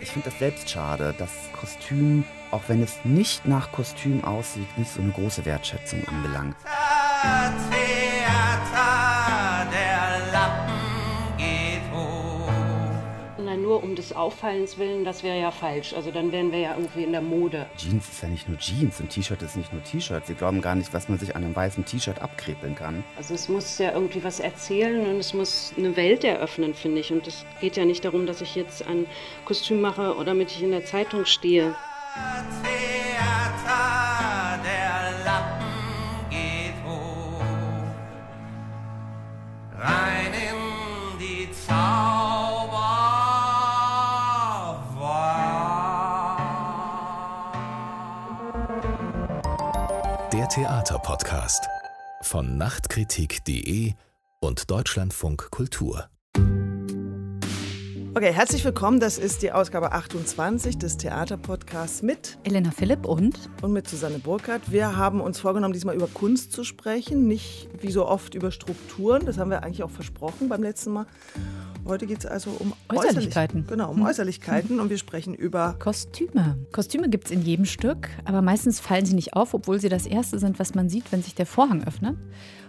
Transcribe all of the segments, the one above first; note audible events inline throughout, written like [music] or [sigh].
Ich finde das selbst schade, dass Kostüm, auch wenn es nicht nach Kostüm aussieht, nicht so eine große Wertschätzung anbelangt. Nur um des Auffallens willen, das wäre ja falsch. Also dann wären wir ja irgendwie in der Mode. Jeans ist ja nicht nur Jeans und T-Shirt ist nicht nur T-Shirt. Sie glauben gar nicht, was man sich an einem weißen T-Shirt abkrepeln kann. Also es muss ja irgendwie was erzählen und es muss eine Welt eröffnen, finde ich. Und es geht ja nicht darum, dass ich jetzt ein Kostüm mache oder damit ich in der Zeitung stehe. Theaterpodcast von Nachtkritik.de und Deutschlandfunk Kultur. Okay, herzlich willkommen. Das ist die Ausgabe 28 des Theaterpodcasts mit Elena Philipp und und mit Susanne Burkhardt. Wir haben uns vorgenommen, diesmal über Kunst zu sprechen, nicht wie so oft über Strukturen. Das haben wir eigentlich auch versprochen beim letzten Mal. Heute geht es also um Äußerlichkeiten. genau, um hm. Äußerlichkeiten und wir sprechen über Kostüme. Kostüme gibt es in jedem Stück, aber meistens fallen sie nicht auf, obwohl sie das Erste sind, was man sieht, wenn sich der Vorhang öffnet.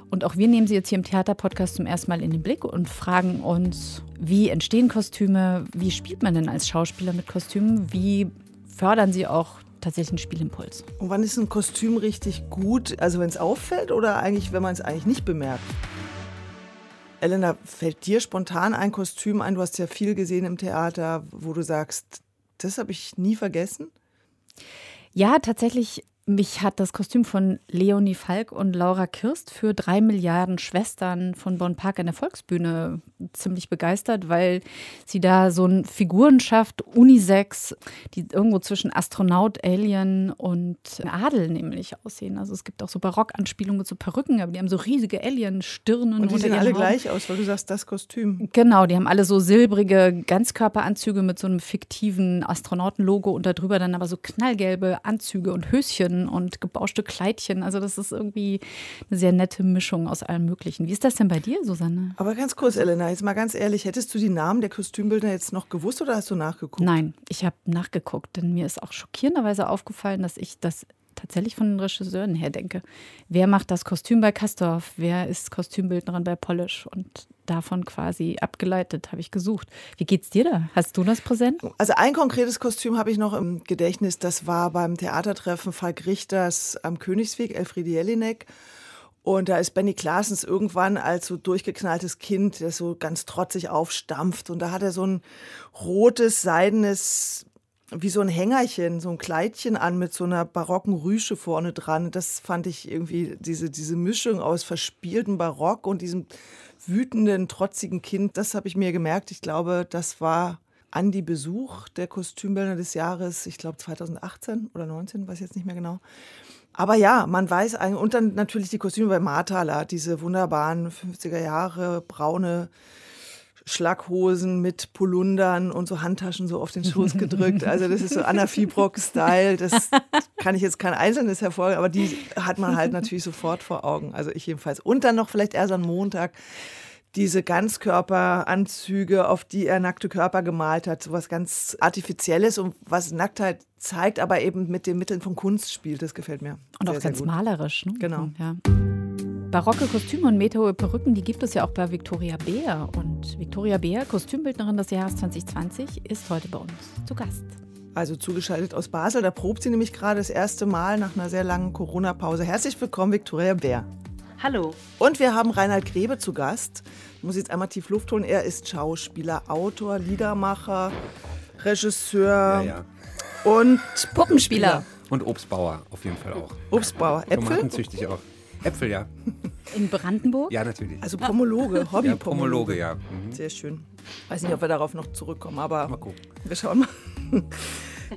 Und auch wir nehmen sie jetzt hier im Theaterpodcast zum ersten Mal in den Blick und fragen uns, wie entstehen Kostüme, wie spielt man denn als Schauspieler mit Kostümen, wie fördern sie auch tatsächlich einen Spielimpuls. Und wann ist ein Kostüm richtig gut? Also wenn es auffällt oder eigentlich, wenn man es eigentlich nicht bemerkt? Elena, fällt dir spontan ein Kostüm ein? Du hast ja viel gesehen im Theater, wo du sagst, das habe ich nie vergessen? Ja, tatsächlich mich hat das Kostüm von Leonie Falk und Laura Kirst für drei Milliarden Schwestern von Bonn Park an der Volksbühne ziemlich begeistert, weil sie da so eine Figuren schafft, Unisex, die irgendwo zwischen Astronaut, Alien und Adel nämlich aussehen. Also es gibt auch so Barockanspielungen mit so Perücken, aber die haben so riesige Alien-Stirnen. Und die sehen alle Haut. gleich aus, weil du sagst, das Kostüm. Genau, die haben alle so silbrige Ganzkörperanzüge mit so einem fiktiven Astronautenlogo und darüber dann aber so knallgelbe Anzüge und Höschen und gebauschte Kleidchen. Also das ist irgendwie eine sehr nette Mischung aus allem Möglichen. Wie ist das denn bei dir, Susanne? Aber ganz kurz, Elena, jetzt mal ganz ehrlich, hättest du die Namen der Kostümbildner jetzt noch gewusst oder hast du nachgeguckt? Nein, ich habe nachgeguckt, denn mir ist auch schockierenderweise aufgefallen, dass ich das tatsächlich von den Regisseuren her denke. Wer macht das Kostüm bei Kastorf? Wer ist Kostümbildnerin bei Polish? Und davon quasi abgeleitet habe ich gesucht. Wie geht's dir da? Hast du das präsent? Also ein konkretes Kostüm habe ich noch im Gedächtnis. Das war beim Theatertreffen Falk Richters am Königsweg, Elfriede Jelinek. Und da ist Benny Klaasens irgendwann als so durchgeknalltes Kind, der so ganz trotzig aufstampft. Und da hat er so ein rotes, seidenes wie so ein Hängerchen, so ein Kleidchen an mit so einer barocken Rüsche vorne dran. Das fand ich irgendwie, diese, diese Mischung aus verspieltem Barock und diesem wütenden, trotzigen Kind, das habe ich mir gemerkt. Ich glaube, das war Andi Besuch, der Kostümbildner des Jahres, ich glaube 2018 oder 19, weiß jetzt nicht mehr genau. Aber ja, man weiß eigentlich, und dann natürlich die Kostüme bei Marthaler, diese wunderbaren 50er Jahre, braune Schlaghosen mit Polundern und so Handtaschen so auf den Schoß gedrückt. Also das ist so Anna Fibrock-Style. Das kann ich jetzt kein einzelnes hervorheben, aber die hat man halt natürlich sofort vor Augen. Also ich jedenfalls. Und dann noch vielleicht erst am Montag diese Ganzkörperanzüge, auf die er nackte Körper gemalt hat, so was ganz Artifizielles und was Nacktheit zeigt, aber eben mit den Mitteln von Kunst spielt. Das gefällt mir. Und sehr, auch ganz malerisch. Ne? Genau. Ja. Barocke Kostüme und meterhohe Perücken, die gibt es ja auch bei Victoria Beer. Und Victoria Beer, Kostümbildnerin des Jahres 2020, ist heute bei uns zu Gast. Also zugeschaltet aus Basel. Da probt sie nämlich gerade das erste Mal nach einer sehr langen Corona-Pause. Herzlich willkommen, Victoria Beer. Hallo. Und wir haben Reinhard Grebe zu Gast. Ich muss jetzt einmal tief Luft holen. Er ist Schauspieler, Autor, Liedermacher, Regisseur ja, ja. und Puppenspieler. Und Obstbauer auf jeden Fall auch. Obstbauer, Äpfel? Tomaten züchte ich auch. Äpfel, ja. In Brandenburg? Ja, natürlich. Also Pomologe, Hobby ja, Pomologe, ja. Mhm. Sehr schön. Weiß nicht, ob wir darauf noch zurückkommen, aber mal gucken. wir schauen mal.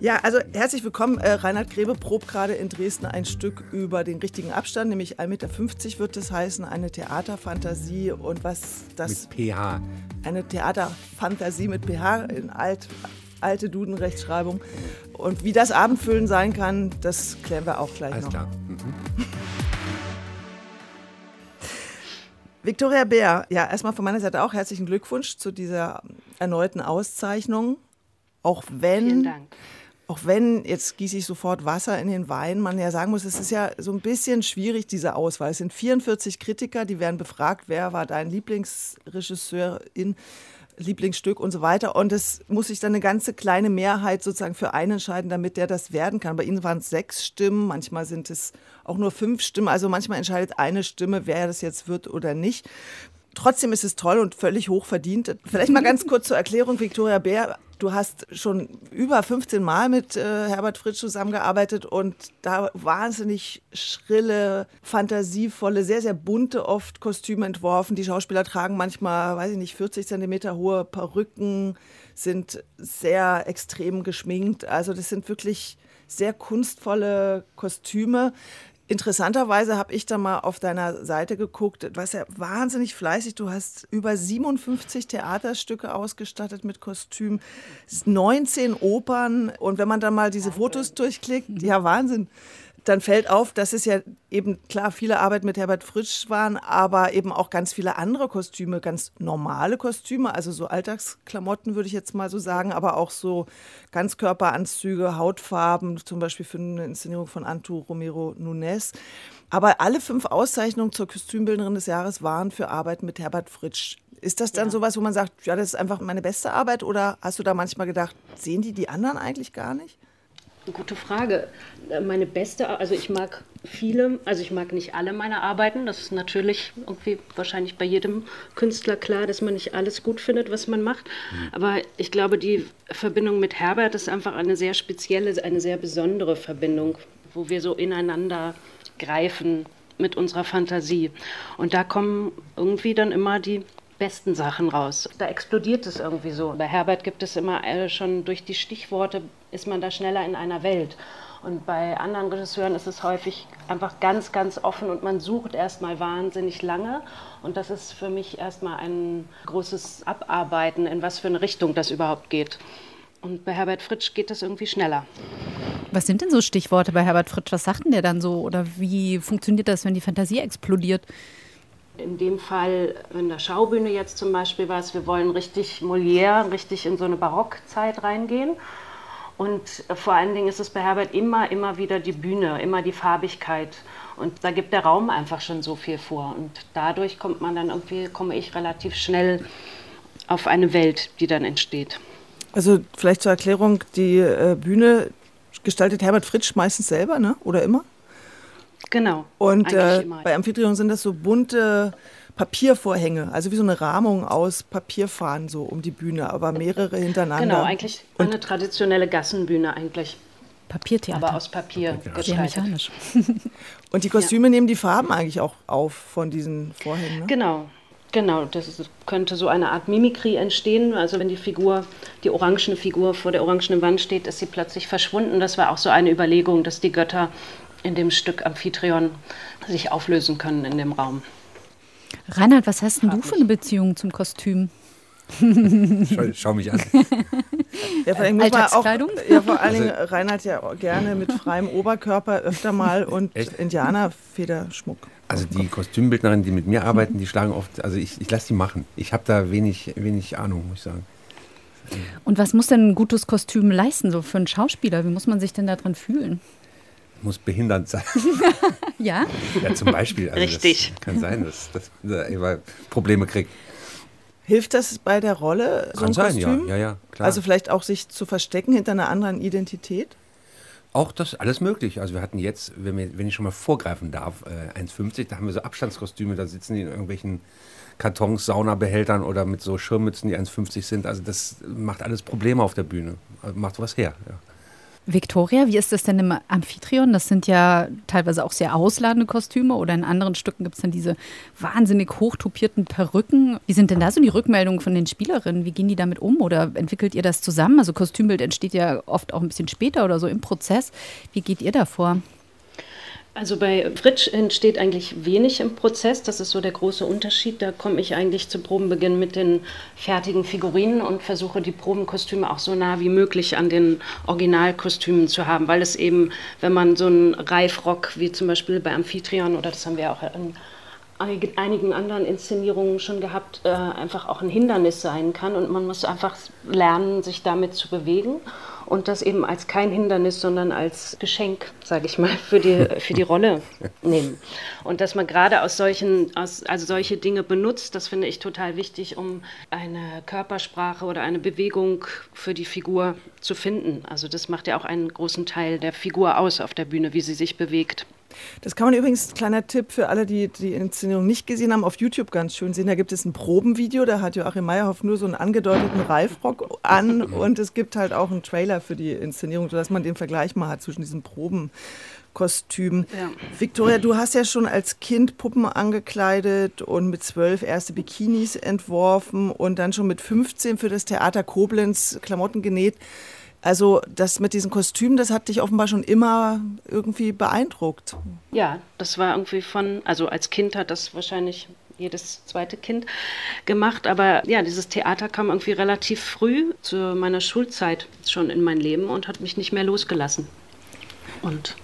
Ja, also herzlich willkommen. Äh, Reinhard Grebe probt gerade in Dresden ein Stück über den richtigen Abstand, nämlich 1,50 Meter wird es heißen, eine Theaterfantasie und was das... Mit PH. Eine Theaterfantasie mit PH in alt, alte Duden-Rechtschreibung. Und wie das Abendfüllen sein kann, das klären wir auch gleich Alles noch. klar. Mhm. Viktoria Bär, ja, erstmal von meiner Seite auch herzlichen Glückwunsch zu dieser erneuten Auszeichnung. Auch wenn. Vielen Dank. Auch wenn, jetzt gieße ich sofort Wasser in den Wein, man ja sagen muss, es ist ja so ein bisschen schwierig, diese Auswahl. Es sind 44 Kritiker, die werden befragt, wer war dein Lieblingsregisseurin, Lieblingsstück und so weiter. Und es muss sich dann eine ganze kleine Mehrheit sozusagen für einen entscheiden, damit der das werden kann. Bei Ihnen waren es sechs Stimmen, manchmal sind es auch nur fünf Stimmen. Also manchmal entscheidet eine Stimme, wer das jetzt wird oder nicht. Trotzdem ist es toll und völlig hoch verdient. Vielleicht mal ganz kurz zur Erklärung, Viktoria Bär. Du hast schon über 15 Mal mit äh, Herbert Fritsch zusammengearbeitet und da wahnsinnig schrille, fantasievolle, sehr, sehr bunte oft Kostüme entworfen. Die Schauspieler tragen manchmal, weiß ich nicht, 40 Zentimeter hohe Perücken, sind sehr extrem geschminkt. Also das sind wirklich sehr kunstvolle Kostüme. Interessanterweise habe ich da mal auf deiner Seite geguckt. Du warst ja wahnsinnig fleißig. Du hast über 57 Theaterstücke ausgestattet mit Kostüm, 19 Opern. Und wenn man dann mal diese Fotos durchklickt, ja, Wahnsinn dann fällt auf, dass es ja eben klar viele Arbeit mit Herbert Fritsch waren, aber eben auch ganz viele andere Kostüme, ganz normale Kostüme, also so Alltagsklamotten würde ich jetzt mal so sagen, aber auch so Ganzkörperanzüge, Hautfarben, zum Beispiel für eine Inszenierung von Antu Romero Nunes. Aber alle fünf Auszeichnungen zur Kostümbildnerin des Jahres waren für Arbeit mit Herbert Fritsch. Ist das dann ja. sowas, wo man sagt, ja, das ist einfach meine beste Arbeit? Oder hast du da manchmal gedacht, sehen die die anderen eigentlich gar nicht? Gute Frage. Meine beste, also ich mag viele, also ich mag nicht alle meine Arbeiten. Das ist natürlich irgendwie wahrscheinlich bei jedem Künstler klar, dass man nicht alles gut findet, was man macht. Mhm. Aber ich glaube, die Verbindung mit Herbert ist einfach eine sehr spezielle, eine sehr besondere Verbindung, wo wir so ineinander greifen mit unserer Fantasie. Und da kommen irgendwie dann immer die besten Sachen raus. Da explodiert es irgendwie so. Bei Herbert gibt es immer äh, schon durch die Stichworte, ist man da schneller in einer Welt. Und bei anderen Regisseuren ist es häufig einfach ganz, ganz offen und man sucht erstmal wahnsinnig lange. Und das ist für mich erstmal ein großes Abarbeiten, in was für eine Richtung das überhaupt geht. Und bei Herbert Fritsch geht das irgendwie schneller. Was sind denn so Stichworte bei Herbert Fritsch? Was sagt denn der dann so? Oder wie funktioniert das, wenn die Fantasie explodiert? In dem Fall in der Schaubühne jetzt zum Beispiel war es, wir wollen richtig Molière, richtig in so eine Barockzeit reingehen. Und vor allen Dingen ist es bei Herbert immer, immer wieder die Bühne, immer die Farbigkeit. Und da gibt der Raum einfach schon so viel vor. Und dadurch kommt man dann irgendwie, komme ich relativ schnell auf eine Welt, die dann entsteht. Also vielleicht zur Erklärung, die äh, Bühne gestaltet Herbert Fritsch meistens selber, ne? Oder immer? Genau. Und äh, bei Amphitryon sind das so bunte Papiervorhänge, also wie so eine Rahmung aus Papierfahnen so um die Bühne, aber mehrere hintereinander. Genau, eigentlich Und eine traditionelle Gassenbühne eigentlich. Papiertheater. Aber aus Papier Sehr mechanisch. [laughs] Und die Kostüme ja. nehmen die Farben eigentlich auch auf von diesen Vorhängen, ne? Genau. Genau, das könnte so eine Art Mimikrie entstehen. Also wenn die Figur, die orangene Figur vor der orangenen Wand steht, ist sie plötzlich verschwunden. Das war auch so eine Überlegung, dass die Götter in dem Stück Amphitryon sich auflösen können in dem Raum. Reinhard, was hast denn du für eine Beziehung zum Kostüm? schau, schau, mich an. [laughs] Ja, vor, allem auch, ja, vor allen Dingen also, Reinhard ja gerne mit freiem Oberkörper öfter mal und Indianerfederschmuck. Also die Kostümbildnerinnen, die mit mir arbeiten, die schlagen oft, also ich, ich lasse die machen. Ich habe da wenig, wenig Ahnung, muss ich sagen. Und was muss denn ein gutes Kostüm leisten, so für einen Schauspieler? Wie muss man sich denn da drin fühlen? Muss behindernd sein. [laughs] ja? Ja, zum Beispiel. Also Richtig. kann sein, dass, dass er Probleme kriegt. Hilft das bei der Rolle, so kann ein sein, Kostüm? Ja, ja, ja, klar. Also vielleicht auch sich zu verstecken hinter einer anderen Identität? Auch das, alles möglich. Also wir hatten jetzt, wenn, wir, wenn ich schon mal vorgreifen darf, äh, 1,50, da haben wir so Abstandskostüme, da sitzen die in irgendwelchen Kartons, Saunabehältern oder mit so Schirmmützen, die 1,50 sind. Also das macht alles Probleme auf der Bühne. Macht was her. Ja. Victoria, wie ist das denn im Amphitryon? Das sind ja teilweise auch sehr ausladende Kostüme oder in anderen Stücken gibt es dann diese wahnsinnig hochtupierten Perücken. Wie sind denn da so die Rückmeldungen von den Spielerinnen? Wie gehen die damit um oder entwickelt ihr das zusammen? Also Kostümbild entsteht ja oft auch ein bisschen später oder so im Prozess. Wie geht ihr da vor? Also bei Fritsch entsteht eigentlich wenig im Prozess. Das ist so der große Unterschied. Da komme ich eigentlich zu Probenbeginn mit den fertigen Figurinen und versuche die Probenkostüme auch so nah wie möglich an den Originalkostümen zu haben, weil es eben, wenn man so einen Reifrock wie zum Beispiel bei Amphitryon oder das haben wir auch in einigen anderen Inszenierungen schon gehabt, äh, einfach auch ein Hindernis sein kann. Und man muss einfach lernen, sich damit zu bewegen und das eben als kein Hindernis, sondern als Geschenk, sage ich mal, für die, [laughs] für die Rolle nehmen. Und dass man gerade aus solchen, aus, also solche Dinge benutzt, das finde ich total wichtig, um eine Körpersprache oder eine Bewegung für die Figur zu finden. Also das macht ja auch einen großen Teil der Figur aus auf der Bühne, wie sie sich bewegt. Das kann man übrigens, kleiner Tipp für alle, die die Inszenierung nicht gesehen haben, auf YouTube ganz schön sehen. Da gibt es ein Probenvideo, da hat Joachim Meyerhoff nur so einen angedeuteten Reifrock an und es gibt halt auch einen Trailer für die Inszenierung, sodass man den Vergleich mal hat zwischen diesen Probenkostümen. Ja. Victoria, du hast ja schon als Kind Puppen angekleidet und mit zwölf erste Bikinis entworfen und dann schon mit 15 für das Theater Koblenz Klamotten genäht. Also das mit diesen Kostümen, das hat dich offenbar schon immer irgendwie beeindruckt. Ja, das war irgendwie von, also als Kind hat das wahrscheinlich jedes zweite Kind gemacht. Aber ja, dieses Theater kam irgendwie relativ früh zu meiner Schulzeit schon in mein Leben und hat mich nicht mehr losgelassen. Und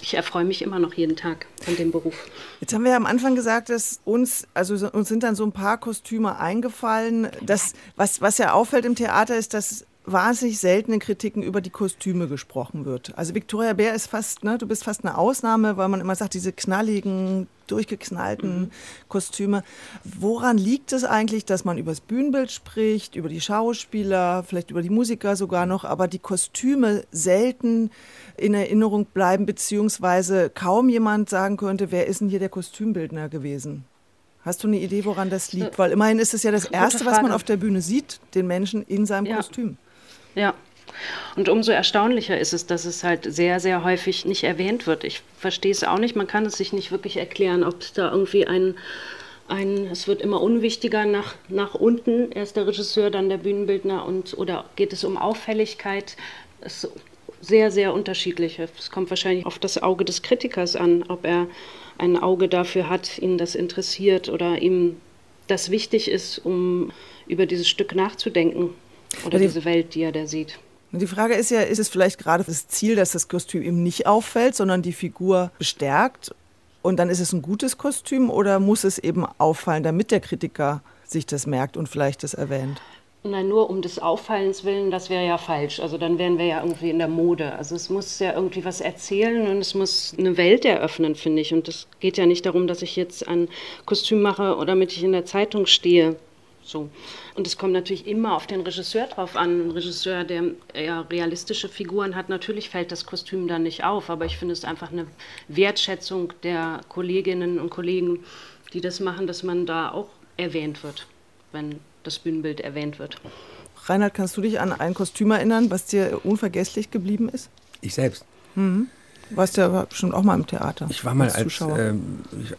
ich erfreue mich immer noch jeden Tag an dem Beruf. Jetzt haben wir ja am Anfang gesagt, dass uns, also uns sind dann so ein paar Kostüme eingefallen. Das, was, was ja auffällt im Theater, ist, dass wahnsinnig seltene Kritiken über die Kostüme gesprochen wird. Also Victoria Bär ist fast, ne, du bist fast eine Ausnahme, weil man immer sagt, diese knalligen, durchgeknallten mhm. Kostüme. Woran liegt es eigentlich, dass man über das Bühnenbild spricht, über die Schauspieler, vielleicht über die Musiker sogar noch, aber die Kostüme selten in Erinnerung bleiben, beziehungsweise kaum jemand sagen könnte, wer ist denn hier der Kostümbildner gewesen? Hast du eine Idee, woran das liegt? Weil immerhin ist es ja das Erste, was man auf der Bühne sieht, den Menschen in seinem ja. Kostüm. Ja. Und umso erstaunlicher ist es, dass es halt sehr, sehr häufig nicht erwähnt wird. Ich verstehe es auch nicht. Man kann es sich nicht wirklich erklären, ob es da irgendwie ein, ein es wird immer unwichtiger nach, nach unten. Erst der Regisseur, dann der Bühnenbildner und oder geht es um Auffälligkeit? Es ist sehr, sehr unterschiedlich. Es kommt wahrscheinlich auf das Auge des Kritikers an, ob er ein Auge dafür hat, ihn das interessiert oder ihm das wichtig ist, um über dieses Stück nachzudenken. Oder diese Welt, die er da sieht. Die Frage ist ja, ist es vielleicht gerade das Ziel, dass das Kostüm ihm nicht auffällt, sondern die Figur bestärkt und dann ist es ein gutes Kostüm oder muss es eben auffallen, damit der Kritiker sich das merkt und vielleicht das erwähnt? Nein, nur um des Auffallens willen, das wäre ja falsch. Also dann wären wir ja irgendwie in der Mode. Also es muss ja irgendwie was erzählen und es muss eine Welt eröffnen, finde ich. Und es geht ja nicht darum, dass ich jetzt ein Kostüm mache oder damit ich in der Zeitung stehe. So. Und es kommt natürlich immer auf den Regisseur drauf an. Ein Regisseur, der eher realistische Figuren hat, natürlich fällt das Kostüm dann nicht auf. Aber ich finde es einfach eine Wertschätzung der Kolleginnen und Kollegen, die das machen, dass man da auch erwähnt wird, wenn das Bühnenbild erwähnt wird. Reinhard, kannst du dich an ein Kostüm erinnern, was dir unvergesslich geblieben ist? Ich selbst. Mhm. Warst ja bestimmt auch mal im Theater. Ich war mal als, als, äh,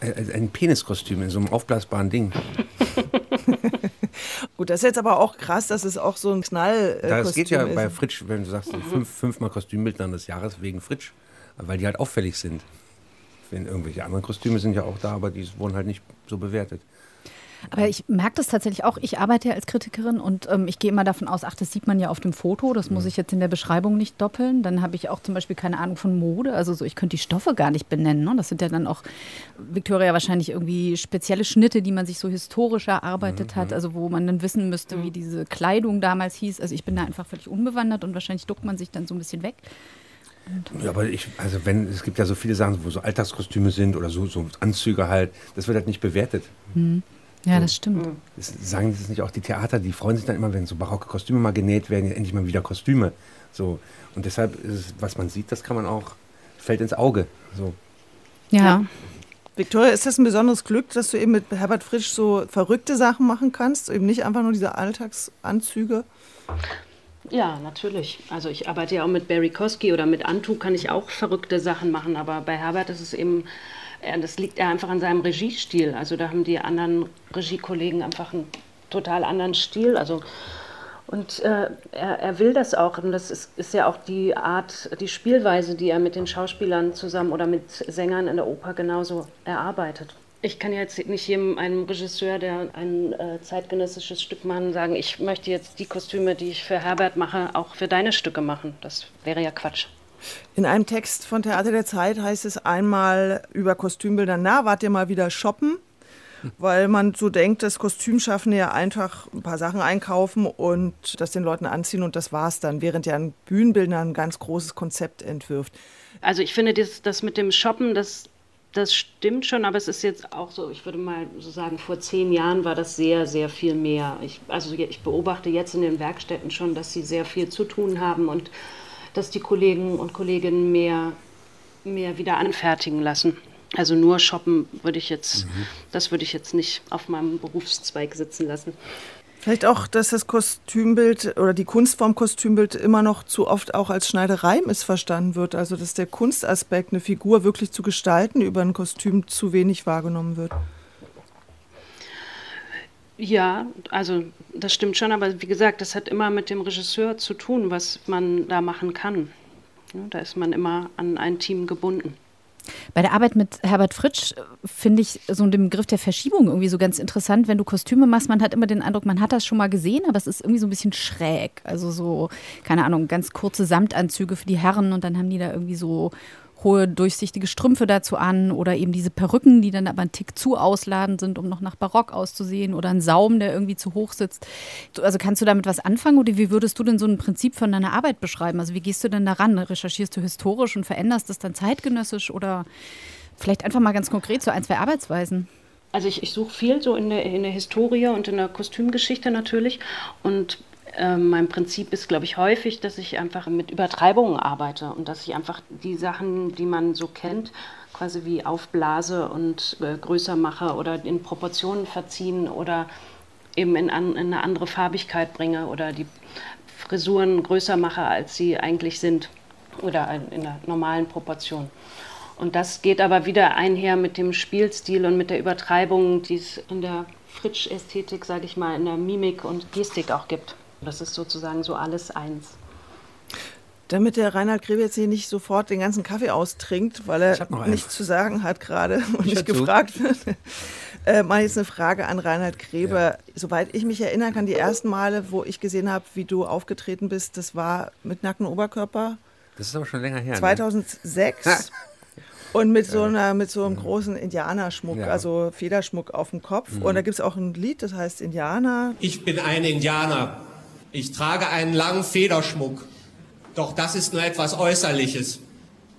als ein Peniskostüm in so einem aufblasbaren Ding. [laughs] Gut, das ist jetzt aber auch krass, dass es auch so ein Knall. Äh, das geht ja ist. bei Fritsch, wenn du sagst, mhm. fünf, fünfmal Kostümbildner des Jahres wegen Fritsch, weil die halt auffällig sind. Wenn irgendwelche anderen Kostüme sind ja auch da, aber die wurden halt nicht so bewertet. Aber ich merke das tatsächlich auch. Ich arbeite ja als Kritikerin und ähm, ich gehe immer davon aus, ach, das sieht man ja auf dem Foto, das muss mhm. ich jetzt in der Beschreibung nicht doppeln. Dann habe ich auch zum Beispiel keine Ahnung von Mode. Also so, ich könnte die Stoffe gar nicht benennen. Ne? Das sind ja dann auch, Victoria, wahrscheinlich irgendwie spezielle Schnitte, die man sich so historisch erarbeitet mhm. hat, also wo man dann wissen müsste, mhm. wie diese Kleidung damals hieß. Also ich bin da einfach völlig unbewandert und wahrscheinlich duckt man sich dann so ein bisschen weg. Ja, aber ich, also wenn, es gibt ja so viele Sachen, wo so Alltagskostüme sind oder so, so Anzüge halt, das wird halt nicht bewertet. Mhm. Ja, das stimmt. Das sagen das nicht auch die Theater, die freuen sich dann immer, wenn so barocke Kostüme mal genäht werden, endlich mal wieder Kostüme. So. Und deshalb ist es, was man sieht, das kann man auch, fällt ins Auge. So. Ja. ja. Victoria, ist das ein besonderes Glück, dass du eben mit Herbert Frisch so verrückte Sachen machen kannst, eben nicht einfach nur diese Alltagsanzüge? Ja, natürlich. Also ich arbeite ja auch mit Barry Kosky oder mit Antu kann ich auch verrückte Sachen machen, aber bei Herbert ist es eben das liegt einfach an seinem Regiestil. Also da haben die anderen Regiekollegen einfach einen total anderen Stil. Also und äh, er, er, will das auch. Und das ist, ist, ja auch die Art, die Spielweise, die er mit den Schauspielern zusammen oder mit Sängern in der Oper genauso erarbeitet. Ich kann jetzt nicht jedem einem Regisseur, der ein äh, zeitgenössisches Stück machen, sagen, ich möchte jetzt die Kostüme, die ich für Herbert mache, auch für deine Stücke machen. Das wäre ja Quatsch. In einem Text von Theater der Zeit heißt es einmal über Kostümbilder, na, wart ihr mal wieder shoppen? weil man so denkt, dass Kostümschaffende ja einfach ein paar Sachen einkaufen und das den Leuten anziehen und das war's dann, während ja ein Bühnenbildner ein ganz großes Konzept entwirft. Also ich finde das, das mit dem Shoppen, das, das stimmt schon, aber es ist jetzt auch so, ich würde mal so sagen, vor zehn Jahren war das sehr, sehr viel mehr. Ich, also ich beobachte jetzt in den Werkstätten schon, dass sie sehr viel zu tun haben und dass die Kollegen und Kolleginnen mehr, mehr wieder anfertigen lassen. Also nur shoppen würde ich jetzt, mhm. das würde ich jetzt nicht auf meinem Berufszweig sitzen lassen. Vielleicht auch, dass das Kostümbild oder die Kunstform Kostümbild immer noch zu oft auch als Schneiderei missverstanden wird. Also dass der Kunstaspekt, eine Figur wirklich zu gestalten, über ein Kostüm zu wenig wahrgenommen wird. Ja, also das stimmt schon, aber wie gesagt, das hat immer mit dem Regisseur zu tun, was man da machen kann. Da ist man immer an ein Team gebunden. Bei der Arbeit mit Herbert Fritsch äh, finde ich so den Begriff der Verschiebung irgendwie so ganz interessant. Wenn du Kostüme machst, man hat immer den Eindruck, man hat das schon mal gesehen, aber es ist irgendwie so ein bisschen schräg. Also so, keine Ahnung, ganz kurze Samtanzüge für die Herren und dann haben die da irgendwie so hohe durchsichtige Strümpfe dazu an oder eben diese Perücken, die dann aber ein Tick zu ausladend sind, um noch nach Barock auszusehen oder ein Saum, der irgendwie zu hoch sitzt. Also kannst du damit was anfangen oder wie würdest du denn so ein Prinzip von deiner Arbeit beschreiben? Also wie gehst du denn daran? Recherchierst du historisch und veränderst das dann zeitgenössisch oder vielleicht einfach mal ganz konkret so ein, zwei Arbeitsweisen? Also ich, ich suche viel so in der, in der Historie und in der Kostümgeschichte natürlich und ähm, mein Prinzip ist, glaube ich, häufig, dass ich einfach mit Übertreibungen arbeite und dass ich einfach die Sachen, die man so kennt, quasi wie aufblase und äh, größer mache oder in Proportionen verziehen oder eben in, an, in eine andere Farbigkeit bringe oder die Frisuren größer mache, als sie eigentlich sind oder in der normalen Proportion. Und das geht aber wieder einher mit dem Spielstil und mit der Übertreibung, die es in der Fritsch-Ästhetik, sage ich mal, in der Mimik und Gestik auch gibt. Das ist sozusagen so alles eins. Damit der Reinhard Grebe jetzt hier nicht sofort den ganzen Kaffee austrinkt, weil er nichts zu sagen hat gerade [laughs] und nicht gefragt wird, äh, mal jetzt eine Frage an Reinhard Grebe. Ja. Soweit ich mich erinnern kann, die ersten Male, wo ich gesehen habe, wie du aufgetreten bist, das war mit nacktem Oberkörper. Das ist aber schon länger her. 2006. Ne? Und mit so, einer, mit so einem großen Indianerschmuck, ja. also Federschmuck auf dem Kopf. Mhm. Und da gibt es auch ein Lied, das heißt Indianer. Ich bin ein Indianer. Ich trage einen langen Federschmuck, doch das ist nur etwas Äußerliches.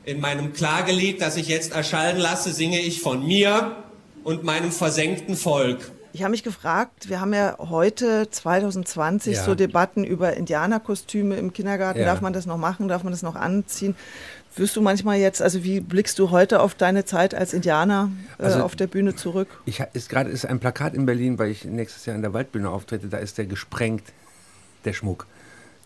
In meinem Klagelied, das ich jetzt erschallen lasse, singe ich von mir und meinem versenkten Volk. Ich habe mich gefragt, wir haben ja heute 2020 ja. so Debatten über Indianerkostüme im Kindergarten. Ja. Darf man das noch machen? Darf man das noch anziehen? Wirst du manchmal jetzt, also wie blickst du heute auf deine Zeit als Indianer äh, also auf der Bühne zurück? Ich ist gerade ist ein Plakat in Berlin, weil ich nächstes Jahr in der Waldbühne auftrete. Da ist der gesprengt der Schmuck.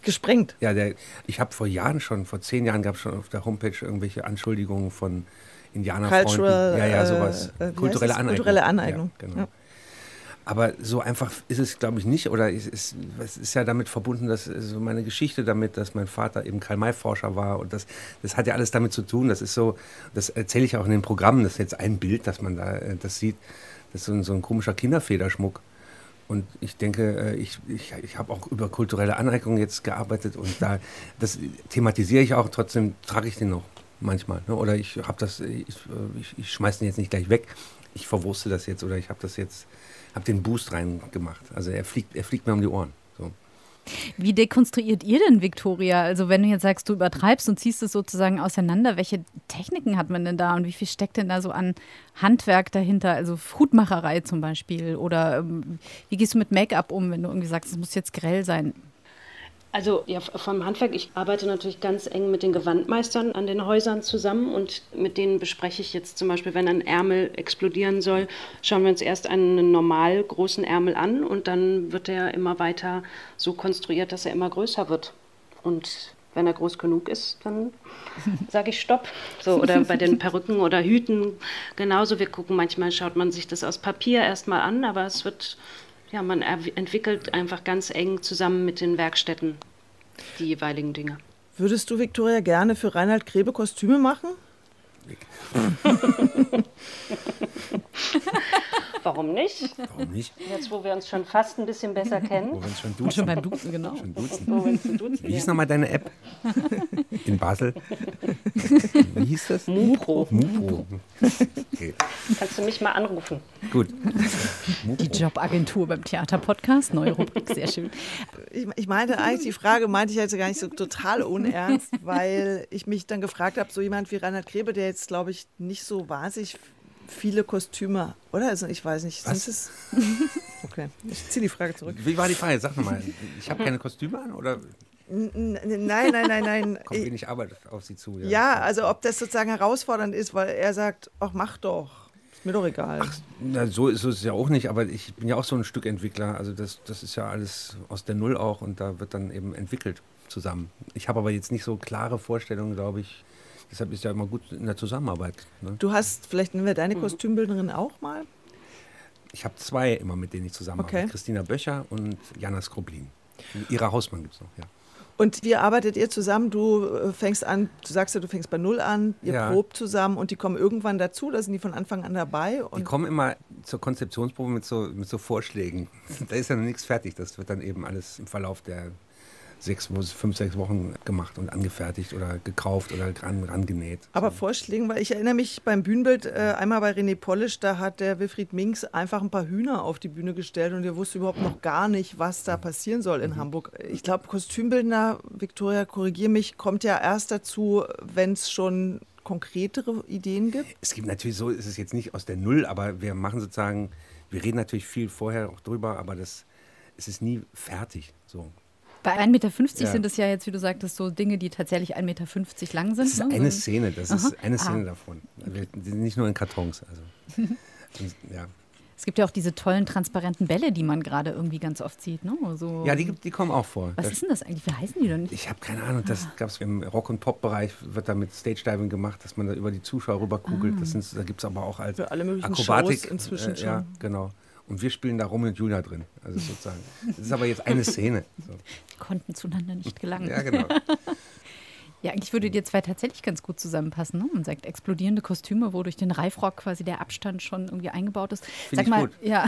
Gesprengt? Ja, der, ich habe vor Jahren schon, vor zehn Jahren gab es schon auf der Homepage irgendwelche Anschuldigungen von Indianerfreunden. Cultural, ja, ja, sowas. Äh, kulturelle Aneignung. Kulturelle Aneignung. Ja, genau. Ja. Aber so einfach ist es, glaube ich, nicht. Oder es ist, es ist ja damit verbunden, dass so meine Geschichte damit, dass mein Vater eben Karl-May-Forscher war. Und das, das hat ja alles damit zu tun. Das ist so, das erzähle ich auch in den Programmen. Das ist jetzt ein Bild, dass man da äh, das sieht. Das ist so ein, so ein komischer Kinderfederschmuck. Und ich denke, äh, ich, ich, ich habe auch über kulturelle Aneignung jetzt gearbeitet und da das thematisiere ich auch, trotzdem trage ich den noch manchmal. Ne? Oder ich habe das, ich, ich, ich schmeiße den jetzt nicht gleich weg, ich verwurste das jetzt oder ich habe das jetzt, habe den Boost reingemacht. Also er fliegt, er fliegt mir um die Ohren. Wie dekonstruiert ihr denn Victoria? Also wenn du jetzt sagst, du übertreibst und ziehst es sozusagen auseinander, welche Techniken hat man denn da und wie viel steckt denn da so an Handwerk dahinter? Also Hutmacherei zum Beispiel oder ähm, wie gehst du mit Make-up um, wenn du irgendwie sagst, es muss jetzt grell sein? Also ja, vom Handwerk, ich arbeite natürlich ganz eng mit den Gewandmeistern an den Häusern zusammen und mit denen bespreche ich jetzt zum Beispiel, wenn ein Ärmel explodieren soll, schauen wir uns erst einen normal großen Ärmel an und dann wird er immer weiter so konstruiert, dass er immer größer wird. Und wenn er groß genug ist, dann [laughs] sage ich Stopp. So, oder bei den Perücken oder Hüten genauso. Wir gucken, manchmal schaut man sich das aus Papier erstmal an, aber es wird ja, man entwickelt einfach ganz eng zusammen mit den Werkstätten die jeweiligen Dinge. Würdest du, Viktoria, gerne für Reinhard Grebe Kostüme machen? Warum nicht? Warum nicht? Jetzt, wo wir uns schon fast ein bisschen besser Wo kennen. wir uns schon duzen. Schon beim Duzen, genau. Schon duzen. Wo wir uns duzen Wie hieß nochmal deine App? In Basel? Wie hieß das? Mupro. Mupro. Okay, Kannst du mich mal anrufen? gut. Die Jobagentur beim Theaterpodcast, neue Rubrik, sehr schön. Ich, ich meinte eigentlich, die Frage meinte ich jetzt gar nicht so total unernst, [laughs] weil ich mich dann gefragt habe, so jemand wie Reinhard Grebe, der jetzt, glaube ich, nicht so wahnsinnig viele Kostüme, oder? Also ich weiß nicht, Was? es? [laughs] Okay, ich ziehe die Frage zurück. Wie war die Frage? Sag nochmal. Ich habe keine Kostüme an oder Nein, nein, nein, nein. [laughs] kommt wenig Arbeit auf Sie zu? Ja, also ob das sozusagen herausfordernd ist, weil er sagt, ach mach doch, ist mir doch egal. Na, so ist es ja auch nicht, aber ich bin ja auch so ein Stück Entwickler. Also das, das ist ja alles aus der Null auch und da wird dann eben entwickelt zusammen. Ich habe aber jetzt nicht so klare Vorstellungen, glaube ich. Deshalb ist ja immer gut in der Zusammenarbeit. Ne? Du hast, vielleicht nennen wir deine Kostümbildnerin auch mal. Ich habe zwei immer, mit denen ich zusammenarbeite. Okay. Christina Böcher und Jana Skroblin. Ihrer Hausmann gibt es noch, ja. Und wie arbeitet ihr zusammen? Du äh, fängst an, du sagst ja, du fängst bei Null an, ihr Ja. probt zusammen und die kommen irgendwann dazu, da sind die von Anfang an dabei. Die kommen immer zur Konzeptionsprobe mit so, mit so Vorschlägen. [laughs] Da ist ja noch nichts fertig. Das wird dann eben alles im Verlauf der sechs, fünf, sechs Wochen gemacht und angefertigt oder gekauft oder ran, rangenäht. aber so. Vorschlägen, weil ich erinnere mich beim Bühnenbild äh, einmal bei René Polisch, da hat der Wilfried Minks einfach ein paar Hühner auf die Bühne gestellt und er wusste überhaupt noch gar nicht, was da passieren soll in Hamburg. Ich glaube, Kostümbildner, Viktoria, korrigier mich, kommt ja erst dazu, wenn es schon konkretere Ideen gibt. Es gibt natürlich so, ist es jetzt nicht aus der Null, aber wir machen sozusagen, wir reden natürlich viel vorher auch drüber, aber das, es ist nie fertig. So. Bei 1,50 Meter Ja. sind es ja jetzt, wie du sagtest, so Dinge, die tatsächlich 1,50 Meter lang sind. Das ist ne? eine Szene, das Aha. ist eine Szene Ah. davon. Sind nicht nur in Kartons. Also. [laughs] Ja. Es gibt ja auch diese tollen transparenten Bälle, die man gerade irgendwie ganz oft sieht. Ne? So, ja, die, die kommen auch vor. Was Das- ist denn das eigentlich? Wie heißen die denn? Ich habe keine Ahnung, das gab es im Rock- und Pop-Bereich, wird da mit Stage-Diving gemacht, dass man da über die Zuschauer rüberkugelt. Das sind, da gibt es aber auch als Für alle möglichen Akrobatik. Shows inzwischen äh, Ja, schon. genau. Und wir spielen da Romeo und Julia drin. Also [laughs] sozusagen. Das ist aber jetzt eine Szene. So. Die konnten zueinander nicht gelangen. Ja, genau. [laughs] Ja, eigentlich würde dir zwei tatsächlich ganz gut zusammenpassen. Ne? Man sagt explodierende Kostüme, wo durch den Reifrock quasi der Abstand schon irgendwie eingebaut ist. Find Sag ich mal, gut. [laughs] ja.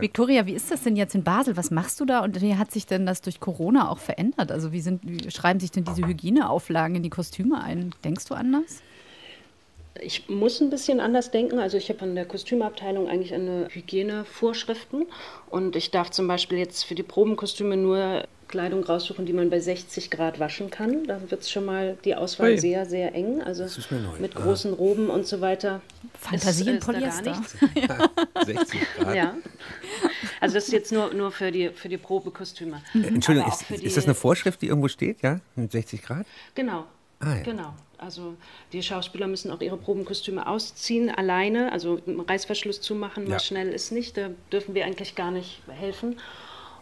Victoria, wie ist das denn jetzt in Basel? Was machst du da und wie hat sich denn das durch Corona auch verändert? Also wie, sind, wie schreiben sich denn diese Hygieneauflagen in die Kostüme ein? Denkst du anders? Ich muss ein bisschen anders denken. Also ich habe an der Kostümabteilung eigentlich eine Hygienevorschriften und ich darf zum Beispiel jetzt für die Probenkostüme nur Kleidung raussuchen, die man bei 60 Grad waschen kann. Da wird es schon mal die Auswahl Ui. sehr, sehr eng. Also Das ist mir neu. mit Aha. großen Roben und so weiter. Fantasie ist- in ist da gar Polyester. nichts. [laughs] 60 Grad. Ja. Also das ist jetzt nur, nur für, die, für die Probekostüme. Äh, Entschuldigung, ist, ist das eine Vorschrift, die irgendwo steht, ja? Mit 60 Grad? Genau. Ah, ja. Genau. Also die Schauspieler müssen auch ihre Probenkostüme ausziehen, alleine, also einen Reißverschluss zumachen, Ja. was schnell ist nicht. Da dürfen wir eigentlich gar nicht helfen.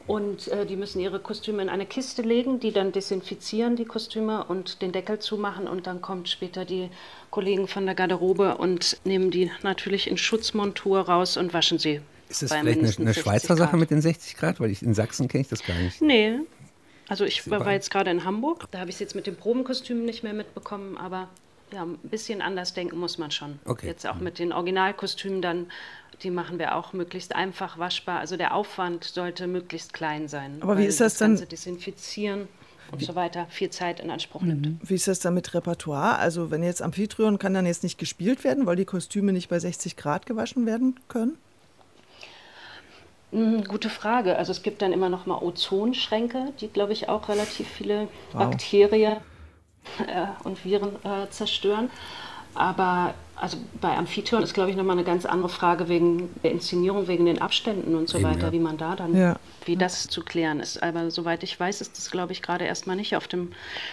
Und äh, die müssen ihre Kostüme in eine Kiste legen, die dann desinfizieren, die Kostüme, und den Deckel zumachen. Und dann kommt später die Kollegen von der Garderobe und nehmen die natürlich in Schutzmontur raus und waschen sie. Ist das vielleicht eine, eine 60 Schweizer Sache mit den 60 Grad? Weil ich in Sachsen kenne ich das gar nicht. Nee. Also ich war, jetzt gerade in Hamburg, da habe ich es jetzt mit den Probenkostümen nicht mehr mitbekommen, aber ja, ein bisschen anders denken muss man schon. Okay. Jetzt auch mit den Originalkostümen dann, die machen wir auch möglichst einfach waschbar. Also der Aufwand sollte möglichst klein sein. Aber wie ist das dann- Ganze Desinfizieren und so weiter viel Zeit in Anspruch nimmt. Wie ist das dann mit Repertoire? Also wenn jetzt Amphitryon kann dann jetzt nicht gespielt werden, weil die Kostüme nicht bei 60 Grad gewaschen werden können? Hm, Gute Frage. Also es gibt dann immer noch mal Ozonschränke, die, glaube ich, auch relativ viele Bakterien äh, und Viren äh, zerstören. Aber also bei Amphitryon ist, glaube ich, nochmal eine ganz andere Frage wegen der Inszenierung, wegen den Abständen und so Eben, weiter, ja. wie man da dann, Ja. wie das zu klären ist. Aber soweit ich weiß, ist das, glaube ich, gerade erstmal nicht auf dem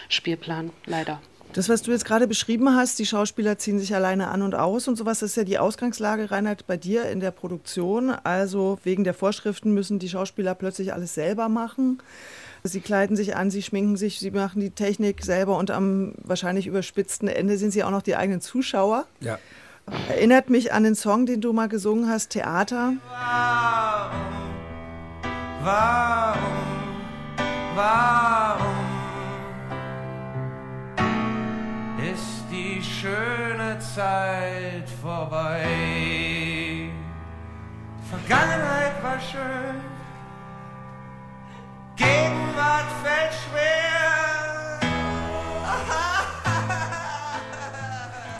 Spielplan, leider. Das, was du jetzt gerade beschrieben hast, die Schauspieler ziehen sich alleine an und aus und sowas, das ist ja die Ausgangslage, Reinhard, bei dir in der Produktion. Also wegen der Vorschriften müssen die Schauspieler plötzlich alles selber machen. Sie kleiden sich an, sie schminken sich, sie machen die Technik selber und am wahrscheinlich überspitzten Ende sind sie auch noch die eigenen Zuschauer. Ja. Erinnert mich an den Song, den du mal gesungen hast, Theater. Warum, warum ist schöne Zeit vorbei? Vergangenheit war schön, Gegenwart fällt schwer.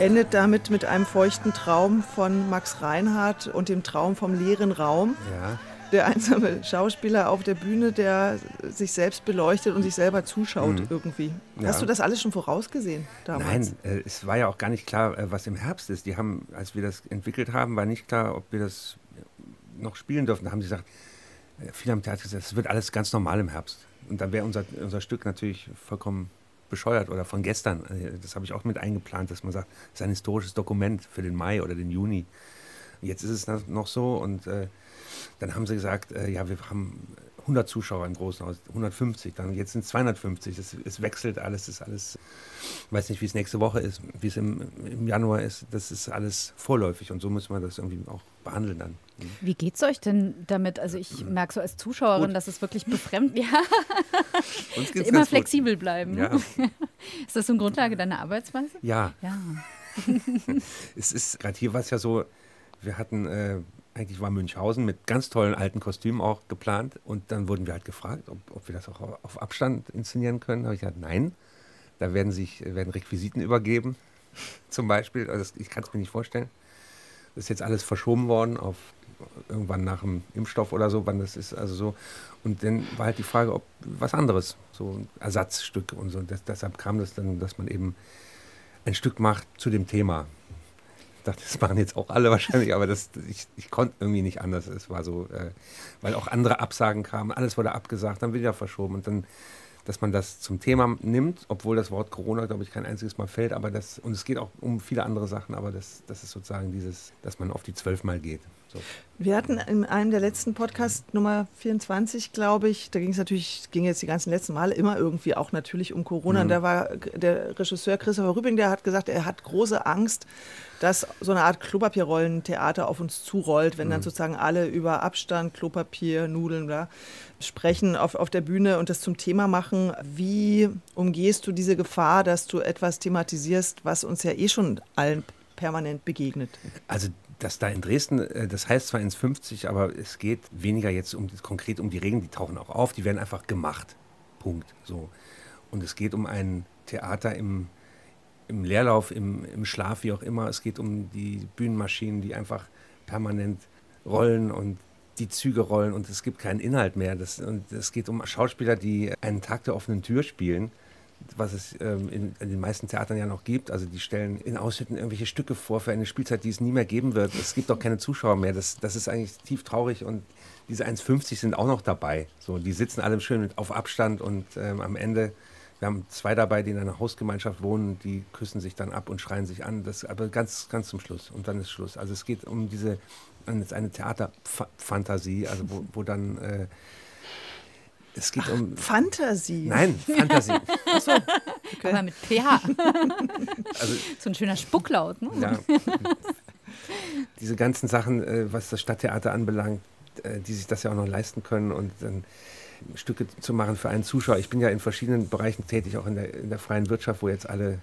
[laughs] Endet damit mit einem feuchten Traum von Max Reinhardt und dem Traum vom leeren Raum. Ja. Der einsame Schauspieler auf der Bühne, der sich selbst beleuchtet und sich selber zuschaut irgendwie. Ja. Hast du das alles schon vorausgesehen damals? Nein, äh, es war ja auch gar nicht klar, äh, was im Herbst ist. Die haben, als wir das entwickelt haben, war nicht klar, ob wir das noch spielen dürfen. Da haben sie gesagt, äh, viele am Theater gesagt, es wird alles ganz normal im Herbst. Und dann wäre unser, unser Stück natürlich vollkommen bescheuert oder von gestern. Äh, Das habe ich auch mit eingeplant, dass man sagt, es ist ein historisches Dokument für den Mai oder den Juni. Jetzt ist es noch- so und äh, dann haben sie gesagt, äh, ja, wir haben 100 Zuschauer im Großen Haus, 150, dann jetzt sind es 250. Es, es wechselt alles, ist alles, ich weiß nicht, wie es nächste Woche ist, wie es im, im Januar ist. Das ist alles vorläufig und so müssen wir das irgendwie auch behandeln dann. Wie geht's euch denn damit? Also ich merke so als Zuschauerin, Gut. dass es wirklich befremd, ja, [laughs] Uns geht's immer ganz gut. flexibel bleiben. Ja, [laughs] Ist das so eine Grundlage deiner Arbeitsweise? ja. Ja. [laughs] es ist, gerade hier war es ja so, wir hatten, äh, eigentlich war Münchhausen mit ganz tollen alten Kostümen auch geplant und dann wurden wir halt gefragt, ob, ob wir das auch au- auf Abstand inszenieren können. Da habe ich gesagt, nein, da werden sich, werden Requisiten übergeben, [laughs] zum Beispiel. Also das, ich kann es mir nicht vorstellen. Das ist jetzt alles verschoben worden auf irgendwann nach dem Impfstoff oder so, wann das ist, also so. Und dann war halt die Frage, ob was anderes, so ein Ersatzstück und so. Das, deshalb kam das dann, dass man eben ein Stück macht zu dem Thema. Dachte, das machen jetzt auch alle wahrscheinlich, aber das, ich, ich konnte irgendwie nicht anders. Es war so, äh, weil auch andere Absagen kamen, alles wurde abgesagt, dann wieder verschoben und dann, dass man das zum Thema nimmt, obwohl das Wort Corona, glaube ich, kein einziges Mal fällt, aber das, und es geht auch um viele andere Sachen, aber das, das ist sozusagen dieses, dass man auf die zwölf Mal geht. So. Wir hatten in einem der letzten Podcasts, Nummer 24, glaube ich, da ging es natürlich, ging jetzt die ganzen letzten Male immer irgendwie auch natürlich um Corona. Und da war der Regisseur Christopher Rübing, der hat gesagt, er hat große Angst, dass so eine Art Klopapierrollentheater auf uns zurollt, wenn dann sozusagen alle über Abstand, Klopapier, Nudeln, bla, sprechen auf, auf der Bühne und das zum Thema machen. Wie umgehst du diese Gefahr, dass du etwas thematisierst, was uns ja eh schon allen permanent begegnet? Also dass da in Dresden, äh, das heißt zwar ins 50, aber es geht weniger jetzt um konkret um die Regeln, die tauchen auch auf, die werden einfach gemacht. Punkt. So. Und es geht um ein Theater im, im Leerlauf, im, im Schlaf, wie auch immer. Es geht um die Bühnenmaschinen, die einfach permanent rollen und die Züge rollen und es gibt keinen Inhalt mehr. Das, und es geht um Schauspieler, die einen Tag der offenen Tür spielen was es ähm, in, in den meisten Theatern ja noch gibt. Also die stellen in Ausschnitten irgendwelche Stücke vor für eine Spielzeit, die es nie mehr geben wird. Es gibt auch keine Zuschauer mehr. Das, das ist eigentlich tief traurig und diese 1,50 sind auch noch dabei. So, die sitzen alle schön mit, auf Abstand und ähm, am Ende, wir haben zwei dabei, die in einer Hausgemeinschaft wohnen, die küssen sich dann ab und schreien sich an. Das aber ganz, ganz zum Schluss und dann ist Schluss. Also es geht um diese, jetzt eine Theaterfantasie, also wo, wo dann äh, es geht um Fantasie. Nein, Fantasie. [laughs] Aber mit PH. [laughs] Also, so ein schöner Spucklaut. Ne? ja. [laughs] Diese ganzen Sachen, äh, was das Stadttheater anbelangt, äh, die sich das ja auch noch leisten können und dann Stücke zu machen für einen Zuschauer. Ich bin ja in verschiedenen Bereichen tätig, auch in der, in der freien Wirtschaft, wo jetzt alle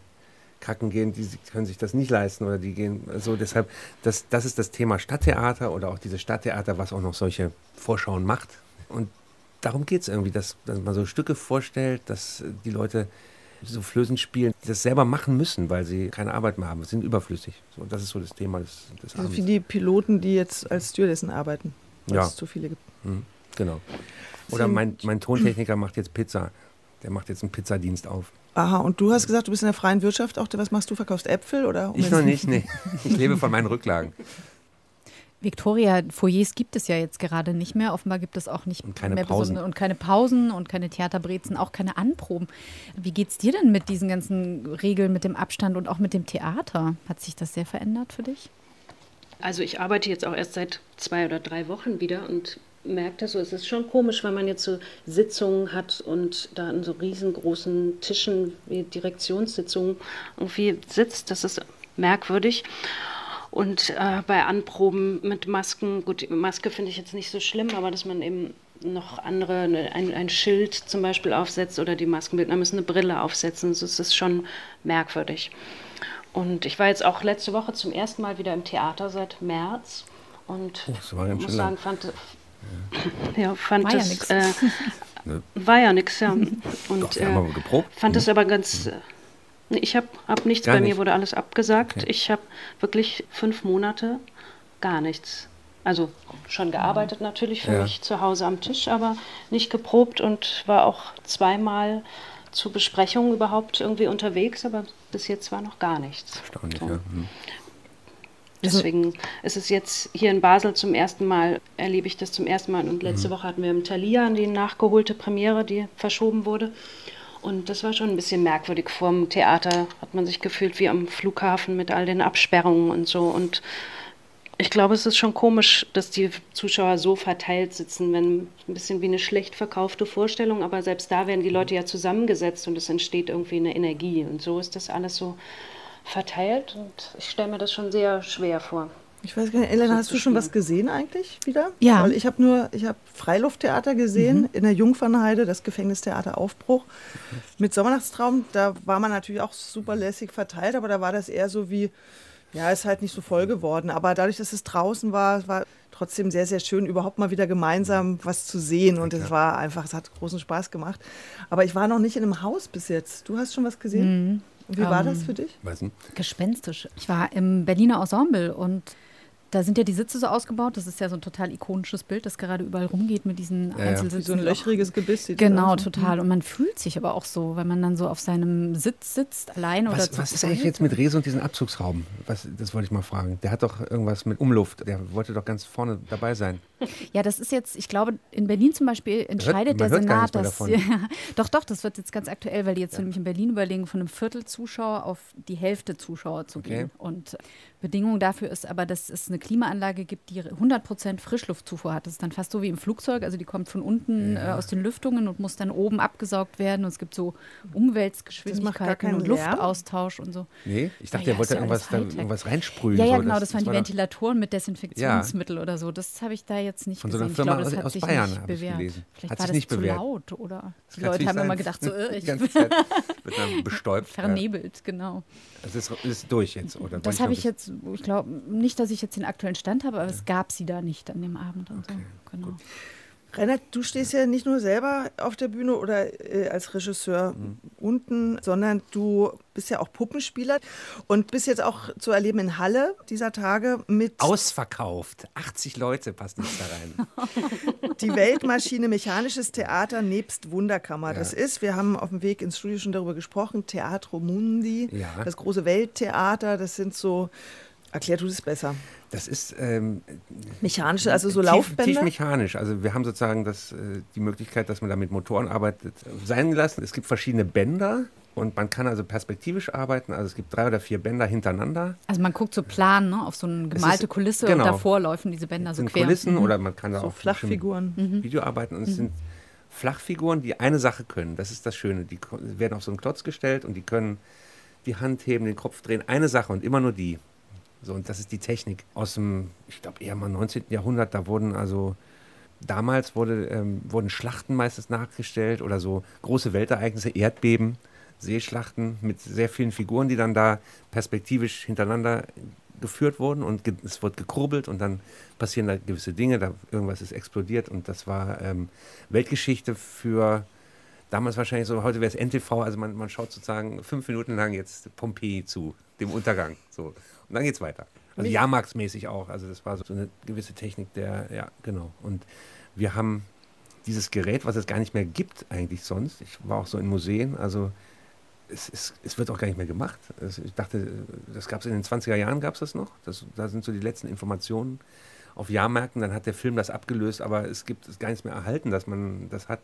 kacken gehen, die können sich das nicht leisten oder die gehen so. Deshalb, das, das ist das Thema Stadttheater oder auch dieses Stadttheater, was auch noch solche Vorschauen macht. Und darum geht es irgendwie, dass, dass man so Stücke vorstellt, dass äh, die Leute so Flößen spielen, die das selber machen müssen, weil sie keine Arbeit mehr haben. Sie sind überflüssig. So, das ist so das Thema des, des Also Abends. wie die Piloten, die jetzt als Stewardessen arbeiten, weil Ja. es zu viele gibt. Mhm, genau. Oder mein, mein Tontechniker macht jetzt Pizza. Der macht jetzt einen Pizzadienst auf. Aha, und du hast gesagt, du bist in der freien Wirtschaft auch. Was machst du? Verkaufst Äpfel oder? Ich noch nicht, nee. Ich lebe von meinen Rücklagen. [laughs] Victoria, Foyers gibt es ja jetzt gerade nicht mehr. Offenbar gibt es auch nicht Und keine mehr Pausen. und keine Pausen und keine Theaterbrezen, auch keine Anproben. Wie geht's dir denn mit diesen ganzen Regeln, mit dem Abstand und auch mit dem Theater? Hat sich das sehr verändert für dich? Also ich arbeite jetzt auch erst seit zwei oder drei Wochen wieder und merke das so. Es ist schon komisch, wenn man jetzt so Sitzungen hat und da an so riesengroßen Tischen wie Direktionssitzungen irgendwie sitzt. Das ist merkwürdig. Und äh, bei Anproben mit Masken, gut, Maske finde ich jetzt nicht so schlimm, aber dass man eben noch andere, ne, ein, ein Schild zum Beispiel aufsetzt oder die Maskenbildner müssen eine Brille aufsetzen, das ist schon merkwürdig. Und ich war jetzt auch letzte Woche zum ersten Mal wieder im Theater seit März Und Oh, das war ganz muss sagen, fand, ja. fand War ja das, nix. Äh, [laughs] Ne? war ja nix, ja. [laughs] Und Doch, wir haben äh, aber geprobt. fand es Mhm. aber ganz. Äh, ich habe hab nichts, Gar bei mir nicht. wurde alles abgesagt. Okay. Ich habe wirklich fünf Monate gar nichts. Also schon gearbeitet natürlich für Ja. mich zu Hause am Tisch, aber nicht geprobt und war auch zweimal zu Besprechungen überhaupt irgendwie unterwegs, aber bis jetzt war noch gar nichts. Erstaunlich, So. ja. Hm. Deswegen ist es jetzt hier in Basel zum ersten Mal, erlebe ich das zum ersten Mal. Und Mhm. letzte Woche hatten wir im Thalia die nachgeholte Premiere, die verschoben wurde. Und das war schon ein bisschen merkwürdig. Vor dem Theater hat man sich gefühlt wie am Flughafen mit all den Absperrungen und so. Und ich glaube, es ist schon komisch, dass die Zuschauer so verteilt sitzen, wenn ein bisschen wie eine schlecht verkaufte Vorstellung, aber selbst da werden die Leute ja zusammengesetzt und es entsteht irgendwie eine Energie. Und so ist das alles so verteilt und ich stelle mir das schon sehr schwer vor. Ich weiß gar nicht, Elena, hast du schon was gesehen eigentlich wieder? Ja. Weil ich habe nur, ich habe Freilufttheater gesehen in der Jungfernheide, das Gefängnistheater Aufbruch. Mit Sommernachtstraum, da war man natürlich auch super lässig verteilt, aber da war das eher so wie, ja, ist halt nicht so voll geworden. Aber dadurch, dass es draußen war, war trotzdem sehr, sehr schön, überhaupt mal wieder gemeinsam was zu sehen. Und es war einfach, es hat großen Spaß gemacht. Aber ich war noch nicht in einem Haus bis jetzt. Du hast schon was gesehen? Und wie war Ähm, das für dich? Weiß nicht. Gespenstisch. Ich war im Berliner Ensemble und da sind ja die Sitze so ausgebaut. Das ist ja so ein total ikonisches Bild, das gerade überall rumgeht mit diesen ja. Einzelsitzen. So ein löchriges Gebiss. das Genau, total. Und man fühlt sich aber auch so, wenn man dann so auf seinem Sitz sitzt, allein oder Was, zu was ist eigentlich jetzt mit Rezo und diesem Abzugsraum? Was, das wollte ich mal fragen. Der hat doch irgendwas mit Umluft. Der wollte doch ganz vorne dabei sein. Ja, das ist jetzt, ich glaube, in Berlin zum Beispiel entscheidet der hört gar Senat, davon. [laughs] Ja, doch, doch, das wird jetzt ganz aktuell, weil die jetzt nämlich in Berlin überlegen, von einem Viertel Zuschauer auf die Hälfte Zuschauer zu Okay. gehen. Und Bedingung dafür ist aber, dass es eine Klimaanlage gibt, die 100% Frischluftzufuhr hat. Das ist dann fast so wie im Flugzeug. Also die kommt von unten äh, aus den Lüftungen und muss dann oben abgesaugt werden. Und es gibt so Umweltgeschwindigkeiten und? Luftaustausch und so. Nee, ich dachte, Na ja, er wollte ja irgendwas, da, irgendwas reinsprühen. Ja, ja, so. genau, das, waren die Ventilatoren mit Desinfektionsmittel oder so. Das habe ich da jetzt nicht Von so gesehen. einer Firma ich glaube, das aus- hat aus sich Bayern, nicht habe ich bewährt. gelesen. Vielleicht Hat war sich das nicht zu bewährt. laut oder die Leute haben immer sein. gedacht, so, äh, Die [laughs] ich ganze Zeit wird dann [laughs] bestäubt. Ja. vernebelt, genau. Das ist, ist durch jetzt, oder? Das habe ich jetzt, ich glaube nicht, dass ich jetzt den aktuellen Stand habe, aber es gab sie da nicht an dem Abend und so. Genau. Reinhard, du stehst ja nicht nur selber auf der Bühne oder äh, als Regisseur unten, sondern du bist ja auch Puppenspieler und bist jetzt auch zu erleben in Halle dieser Tage mit Ausverkauft. 80 Leute passen jetzt da rein. [laughs] die Weltmaschine Mechanisches Theater nebst Wunderkammer. Das ist, wir haben auf dem Weg ins Studio schon darüber gesprochen, Teatro Mundi, Ja. das große Welttheater, das sind so, erklär du das besser, Das ist ähm, mechanische, also so tief, Laufbänder. tief mechanisch. Also wir haben sozusagen das, äh, die Möglichkeit, dass man da mit Motoren arbeitet, sein gelassen. Es gibt verschiedene Bänder und man kann also perspektivisch arbeiten. Also es gibt drei oder vier Bänder hintereinander. Also man guckt so plan ne, auf so eine gemalte ist- Kulisse genau. und davor laufen diese Bänder so sind quer. Kulissen Mhm. oder man kann da So auch Flachfiguren. mit Video arbeiten. Und es sind Flachfiguren, die eine Sache können. Das ist das Schöne. Die werden auf so einen Klotz gestellt und die können die Hand heben, den Kopf drehen. Eine Sache und immer nur die. So, und das ist die Technik aus dem, ich glaube, eher mal 19. Jahrhundert. Da wurden also, damals wurde, ähm, wurden Schlachten meistens nachgestellt oder so große Weltereignisse, Erdbeben, Seeschlachten mit sehr vielen Figuren, die dann da perspektivisch hintereinander geführt wurden und ge es wird gekurbelt und dann passieren da gewisse Dinge, da irgendwas ist explodiert und das war ähm, Weltgeschichte für damals wahrscheinlich so, heute wäre es NTV, also man, man schaut sozusagen fünf Minuten lang jetzt Pompeji zu, dem Untergang. So. Und dann geht's weiter. Also Jahrmarktsmäßig auch. Also das war so eine gewisse Technik der, ja, genau. Und wir haben dieses Gerät, was es gar nicht mehr gibt eigentlich sonst. Ich war auch so in Museen, also es, es, es wird auch gar nicht mehr gemacht. Es, ich dachte, das gab es in den 20er Jahren, gab es das noch. Das, da sind so die letzten Informationen auf Jahrmärkten. Dann hat der Film das abgelöst, aber es gibt es gar nichts mehr erhalten, dass man das hat.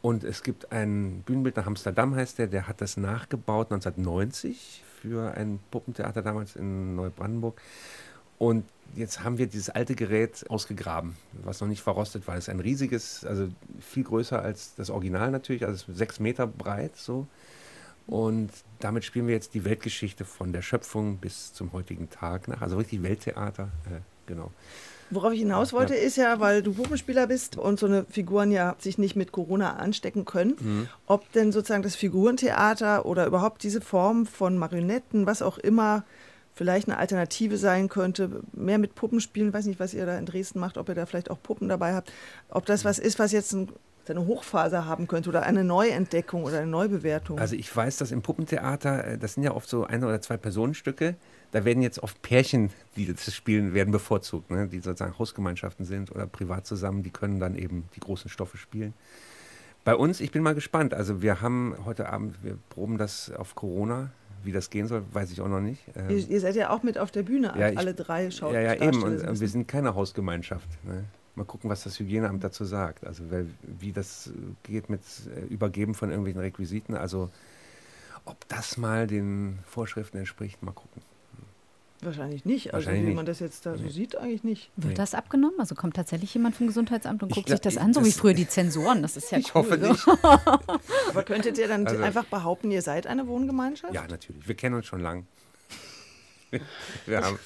Und es gibt ein Bühnenbild nach Amsterdam, heißt der, der hat das nachgebaut 1990 für ein Puppentheater damals in Neubrandenburg. Und jetzt haben wir dieses alte Gerät ausgegraben, was noch nicht verrostet war. Es ist ein riesiges, also viel größer als das Original natürlich, also sechs Meter breit so. Und damit spielen wir jetzt die Weltgeschichte von der Schöpfung bis zum heutigen Tag nach. Also richtig Welttheater, äh, genau. Worauf ich hinaus wollte, ist ja, weil du Puppenspieler bist und so eine Figuren ja sich nicht mit Corona anstecken können, Mhm. ob denn sozusagen das Figurentheater oder überhaupt diese Form von Marionetten, was auch immer, vielleicht eine Alternative sein könnte, mehr mit Puppen spielen. Weiß nicht, was ihr da in Dresden macht, ob ihr da vielleicht auch Puppen dabei habt. Ob das was ist, was jetzt ein, eine Hochphase haben könnte oder eine Neuentdeckung oder eine Neubewertung. Also ich weiß, dass im Puppentheater, äh, das sind ja oft so ein oder zwei Personenstücke, da werden jetzt oft Pärchen, die das spielen, werden bevorzugt, ne? die sozusagen Hausgemeinschaften sind oder privat zusammen, die können dann eben die großen Stoffe spielen. Bei uns, ich bin mal gespannt. Also wir haben heute Abend, wir proben das auf Corona. Wie das gehen soll, weiß ich auch noch nicht. Ähm, ihr, ihr, seid ja auch mit auf der Bühne, ja, ich, alle drei Schauspieler. Ja, ja, eben. Und, und, wir sind keine Hausgemeinschaft. Ne? Mal gucken, was das Hygieneamt dazu sagt. Also wie das geht mit äh, Übergeben von irgendwelchen Requisiten. Also ob das mal den Vorschriften entspricht, mal gucken. Wahrscheinlich nicht. Also Wahrscheinlich wie nicht. man das jetzt da so Nee. sieht, eigentlich nicht. Wird Nee. das abgenommen? Also kommt tatsächlich jemand vom Gesundheitsamt und Ich guckt glaub, sich das ich- an, so wie das- früher die Zensoren. Das ist ja [laughs] ich cool. hoffe so. nicht. [laughs] Aber könntet ihr dann Also- einfach behaupten, ihr seid eine Wohngemeinschaft? Ja, natürlich. Wir kennen uns schon lang. [laughs] Wir haben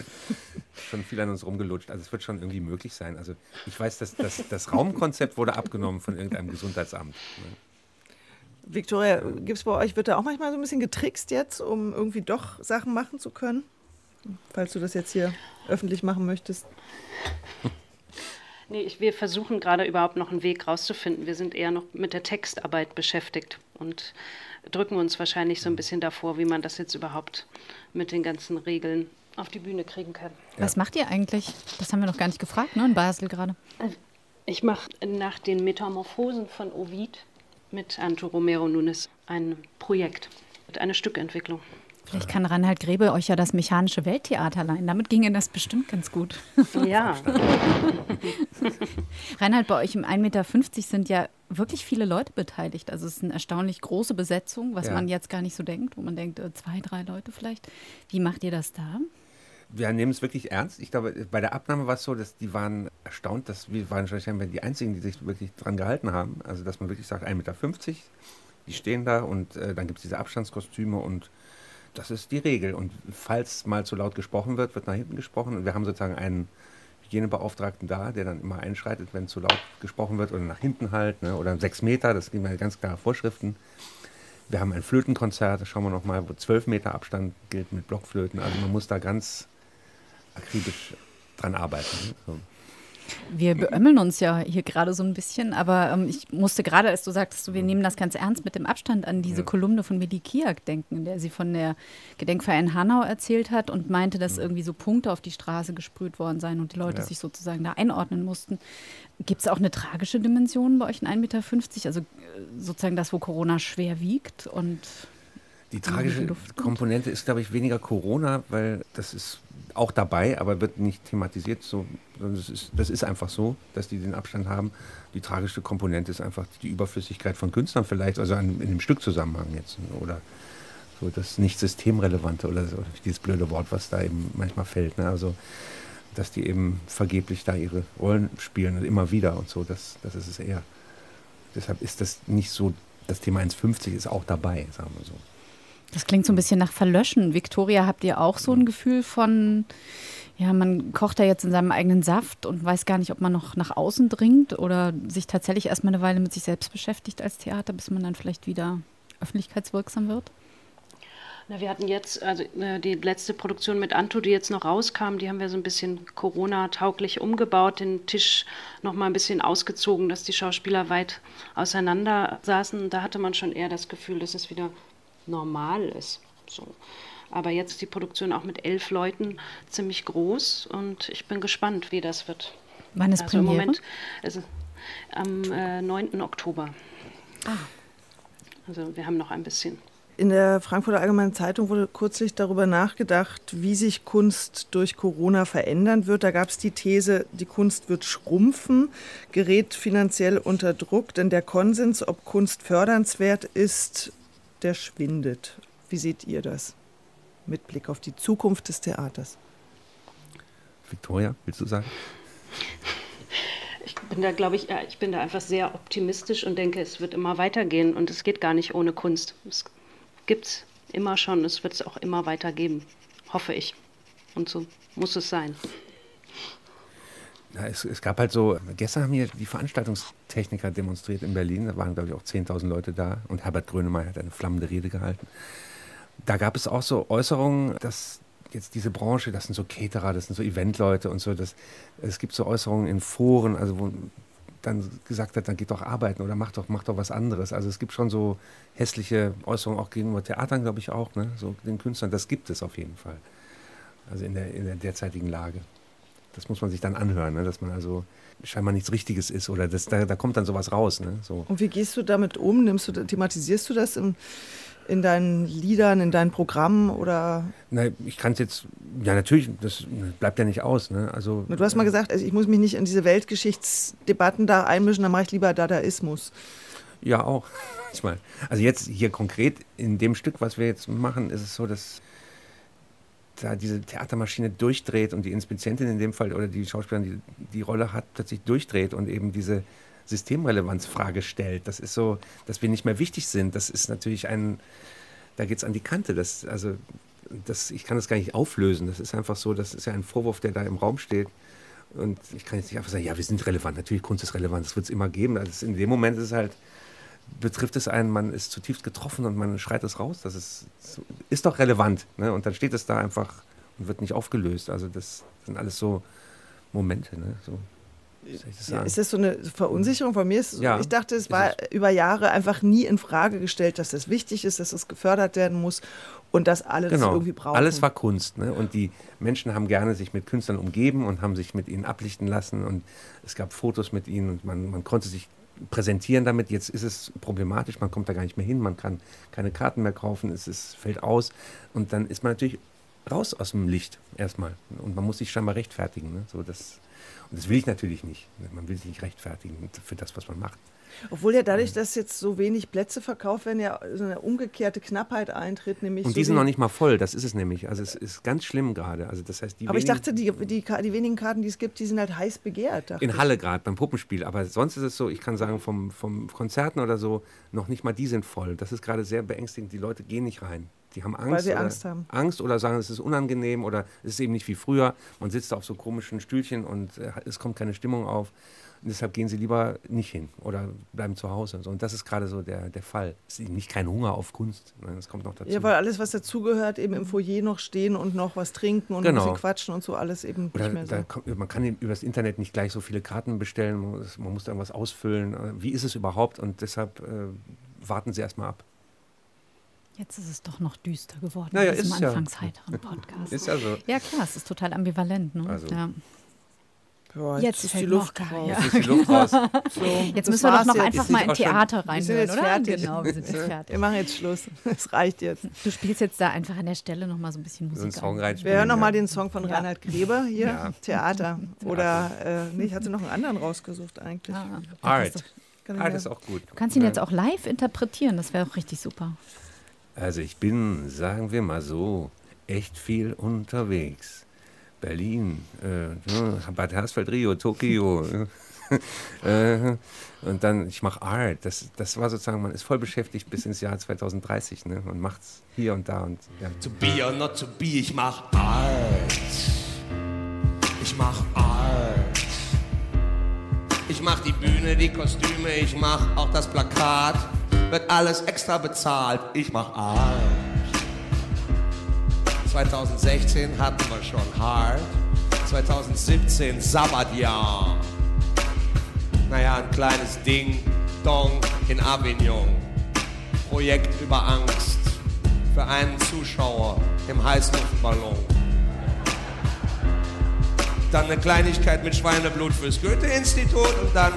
schon viel an uns rumgelutscht. Also es wird schon irgendwie möglich sein. Also ich weiß, dass das, das Raumkonzept wurde abgenommen von irgendeinem Gesundheitsamt. ne? Victoria, gibt es bei euch, wird da auch manchmal so ein bisschen getrickst jetzt, um irgendwie doch Sachen machen zu können? Falls du das jetzt hier öffentlich machen möchtest. Nee, ich, wir versuchen gerade überhaupt noch einen Weg rauszufinden. Wir sind eher noch mit der Textarbeit beschäftigt und drücken uns wahrscheinlich so ein bisschen davor, wie man das jetzt überhaupt mit den ganzen Regeln auf die Bühne kriegen kann. Was macht ihr eigentlich? Das haben wir noch gar nicht gefragt, ne? In Basel gerade. Ich mache nach den Metamorphosen von Ovid mit Anto Romero Nunes ein Projekt, eine Stückentwicklung. Vielleicht kann Reinhard Grebe euch ja das mechanische Welttheater leihen. Damit ginge das bestimmt ganz gut. Ja, [laughs] Reinhard, bei euch im 1,50 Meter sind ja wirklich viele Leute beteiligt. Also es ist eine erstaunlich große Besetzung, was Ja. man jetzt gar nicht so denkt, wo man denkt, äh, zwei, drei Leute vielleicht. Wie macht ihr das da? Wir nehmen es wirklich ernst. Ich glaube, bei der Abnahme war es so, dass die waren erstaunt, dass wir waren wahrscheinlich die Einzigen, die sich wirklich dran gehalten haben. Also dass man wirklich sagt, 1,50 Meter, die stehen da und äh, dann gibt es diese Abstandskostüme und das ist die Regel. Und falls mal zu laut gesprochen wird, wird nach hinten gesprochen. Und wir haben sozusagen einen Hygienebeauftragten da, der dann immer einschreitet, wenn zu laut gesprochen wird oder nach hinten halt, ne? oder sechs Meter, das gibt ja ganz klare Vorschriften. Wir haben ein Flötenkonzert, da schauen wir nochmal, wo zwölf Meter Abstand gilt mit Blockflöten. Also man muss da ganz akribisch dran arbeiten. Ne? So. Wir beömmeln uns ja hier gerade so ein bisschen, aber ähm, ich musste gerade, als du sagtest, wir nehmen das ganz ernst mit dem Abstand an diese Ja. Kolumne von Medi Kiak denken, in der sie von der Gedenkfeier in Hanau erzählt hat und meinte, dass irgendwie so Punkte auf die Straße gesprüht worden seien und die Leute Ja. sich sozusagen da einordnen mussten. Gibt es auch eine tragische Dimension bei euch in 1,50 Meter? Also äh, sozusagen das, wo Corona schwer wiegt und Die tragische. Komponente ist, glaube ich, weniger Corona, weil das ist auch dabei, aber wird nicht thematisiert. So, das, ist, das ist einfach so, dass die den Abstand haben. Die tragische Komponente ist einfach die Überflüssigkeit von Künstlern vielleicht, also an, in dem Stückzusammenhang jetzt. Oder so das nicht systemrelevante oder so, dieses blöde Wort, was da eben manchmal fällt. Ne? Also, dass die eben vergeblich da ihre Rollen spielen und immer wieder und so, das, das ist es eher. Deshalb ist das nicht so, das Thema 1,50 ist auch dabei, sagen wir so. Das klingt so ein bisschen nach Verlöschen. Victoria, habt ihr auch so ein Gefühl von, ja, man kocht da jetzt in seinem eigenen Saft und weiß gar nicht, ob man noch nach außen dringt oder sich tatsächlich erstmal eine Weile mit sich selbst beschäftigt als Theater, bis man dann vielleicht wieder öffentlichkeitswirksam wird? Na, wir hatten jetzt, also äh, die letzte Produktion mit Anto, die jetzt noch rauskam, die haben wir so ein bisschen Corona-tauglich umgebaut, den Tisch noch mal ein bisschen ausgezogen, dass die Schauspieler weit auseinander saßen. Da hatte man schon eher das Gefühl, dass es wieder normal ist. So. Aber jetzt ist die Produktion auch mit elf Leuten ziemlich groß und ich bin gespannt, wie das wird. Wann ist Also im Premiere? Moment also am äh, 9. Oktober. Ah. Also wir haben noch ein bisschen. In der Frankfurter Allgemeinen Zeitung wurde kürzlich darüber nachgedacht, wie sich Kunst durch Corona verändern wird. Da gab es die These, die Kunst wird schrumpfen, gerät finanziell unter Druck, denn der Konsens, ob Kunst fördernswert ist, der schwindet. Wie seht ihr das mit Blick auf die Zukunft des Theaters? Victoria, willst du sagen? Ich bin da, glaube ich, ja, ich bin da einfach sehr optimistisch und denke, es wird immer weitergehen und es geht gar nicht ohne Kunst. Es gibt es immer schon, es wird es auch immer weitergeben, hoffe ich. Und so muss es sein. Ja, es, es gab halt so, gestern haben hier die Veranstaltungstechniker demonstriert in Berlin, da waren glaube ich auch 10.000 Leute da und Herbert Grönemeyer hat eine flammende Rede gehalten. Da gab es auch so Äußerungen, dass jetzt diese Branche, das sind so Caterer, das sind so Eventleute und so. Das, es gibt so Äußerungen in Foren, also wo dann gesagt hat, dann geht doch arbeiten oder mach doch, mach doch was anderes. Also es gibt schon so hässliche Äußerungen auch gegenüber Theatern, glaube ich auch, ne? so den Künstlern. Das gibt es auf jeden Fall. Also in der, in der derzeitigen Lage. Das muss man sich dann anhören, ne? dass man also scheinbar nichts Richtiges ist oder das, da, da kommt dann sowas raus. Ne? So. Und wie gehst du damit um? Nimmst du, thematisierst du das im, in deinen Liedern, in deinen Programmen oder? Nein, ich kann es jetzt, ja natürlich, das bleibt ja nicht aus. Ne? Also, du hast mal gesagt, also ich muss mich nicht in diese Weltgeschichtsdebatten da einmischen, dann mache ich lieber Dadaismus. Ja, auch. [laughs] Also jetzt hier konkret in dem Stück, was wir jetzt machen, ist es so, dass da diese Theatermaschine durchdreht und die Inspizientin in dem Fall oder die Schauspielerin die, die Rolle hat, plötzlich durchdreht und eben diese Systemrelevanzfrage stellt. Das ist so, dass wir nicht mehr wichtig sind. Das ist natürlich ein, da geht es an die Kante. Das, also, das, ich kann das gar nicht auflösen. Das ist einfach so, das ist ja ein Vorwurf, der da im Raum steht. Und ich kann jetzt nicht einfach sagen, ja, wir sind relevant. Natürlich, Kunst ist relevant, das wird es immer geben. Also in dem Moment ist es halt, betrifft es einen, man ist zutiefst getroffen und man schreit es raus. Das ist, ist doch relevant. Ne? Und dann steht es da einfach und wird nicht aufgelöst. Also das sind alles so Momente. Ne? So. Ja, ist das so eine Verunsicherung von mir? So, ja, ich dachte, es war es. über Jahre einfach nie in Frage gestellt, dass das wichtig ist, dass das gefördert werden muss und dass alle genau. das irgendwie brauchen. Alles war Kunst. Ne? Und die Menschen haben gerne sich mit Künstlern umgeben und haben sich mit ihnen ablichten lassen. Und es gab Fotos mit ihnen und man, man konnte sich präsentieren damit. Jetzt ist es problematisch, man kommt da gar nicht mehr hin, man kann keine Karten mehr kaufen, es ist, fällt aus. Und dann ist man natürlich raus aus dem Licht erstmal. Und man muss sich scheinbar rechtfertigen. Ne? So, das, und das will ich natürlich nicht. Man will sich nicht rechtfertigen für das, was man macht. Obwohl ja dadurch, dass jetzt so wenig Plätze verkauft werden, ja so eine umgekehrte Knappheit eintritt. Nämlich und die so sind noch nicht mal voll, das ist es nämlich. Also es ist ganz schlimm gerade. Also das heißt, die Aber ich dachte, die, die, die, wenigen Karten, die es gibt, die sind halt heiß begehrt. In. Halle gerade, beim Puppenspiel. Aber sonst ist es so, ich kann sagen, vom, vom Konzerten oder so, noch nicht mal die sind voll. Das ist gerade sehr beängstigend. Die Leute gehen nicht rein. Die haben Angst. Weil sie Angst haben. Angst oder sagen, es ist unangenehm oder es ist eben nicht wie früher. Man sitzt auf so komischen Stühlchen und äh, es kommt keine Stimmung auf. Und deshalb gehen sie lieber nicht hin oder bleiben zu Hause. Und das ist gerade so der, der Fall. Es ist nicht kein Hunger auf Kunst. Das kommt noch dazu. Ja, weil alles, was dazugehört, eben im Foyer noch stehen und noch was trinken und genau. ein bisschen quatschen und so, alles eben oder nicht mehr so. Kommt, man kann über das Internet nicht gleich so viele Karten bestellen. Man muss, man muss da irgendwas ausfüllen. Wie ist es überhaupt? Und deshalb äh, warten Sie erstmal ab. Jetzt ist es doch noch düster geworden naja, in diesem ist anfangs ja. heiteren Podcast. [laughs] ist ja so. Ja klar, es ist total ambivalent. Ne? Also. Ja. Ja, jetzt, jetzt ist die Luft noch, raus. Ja. Jetzt, raus. [laughs] So, jetzt müssen wir doch noch jetzt. einfach mal in Theater rein. Wir sind jetzt fertig. Genau, wir sind jetzt fertig. Wir machen jetzt Schluss. [laughs] Es reicht jetzt. Du spielst jetzt da einfach an der Stelle noch mal so ein bisschen Musik. So einen Song rein. Wir hören noch mal den Song von ja. Reinhard Grebe hier, ja. [laughs] Theater. Oder, äh, nee, ich hatte noch einen anderen rausgesucht eigentlich. Ah, Art. Art ist auch gut. Du kannst ihn jetzt auch live interpretieren, das wäre auch richtig super. Also ich bin, sagen wir mal so, echt viel unterwegs. Berlin, äh, Bad Hersfeld, Rio, Tokio. [laughs] äh, und dann, ich mache Art. Das, das war sozusagen, man ist voll beschäftigt bis ins Jahr 2030. Ne? Man es hier und da. Und, ja. To be or not to be, ich mach Art. Ich mach Art. Ich mach die Bühne, die Kostüme, ich mach auch das Plakat. Wird alles extra bezahlt, ich mach Art. 2016 hatten wir schon Hard. 2017 Sabbatjahr. Naja, ein kleines Ding, Dong in Avignon. Projekt über Angst für einen Zuschauer im Heißluftballon. Dann eine Kleinigkeit mit Schweineblut fürs Goethe-Institut und dann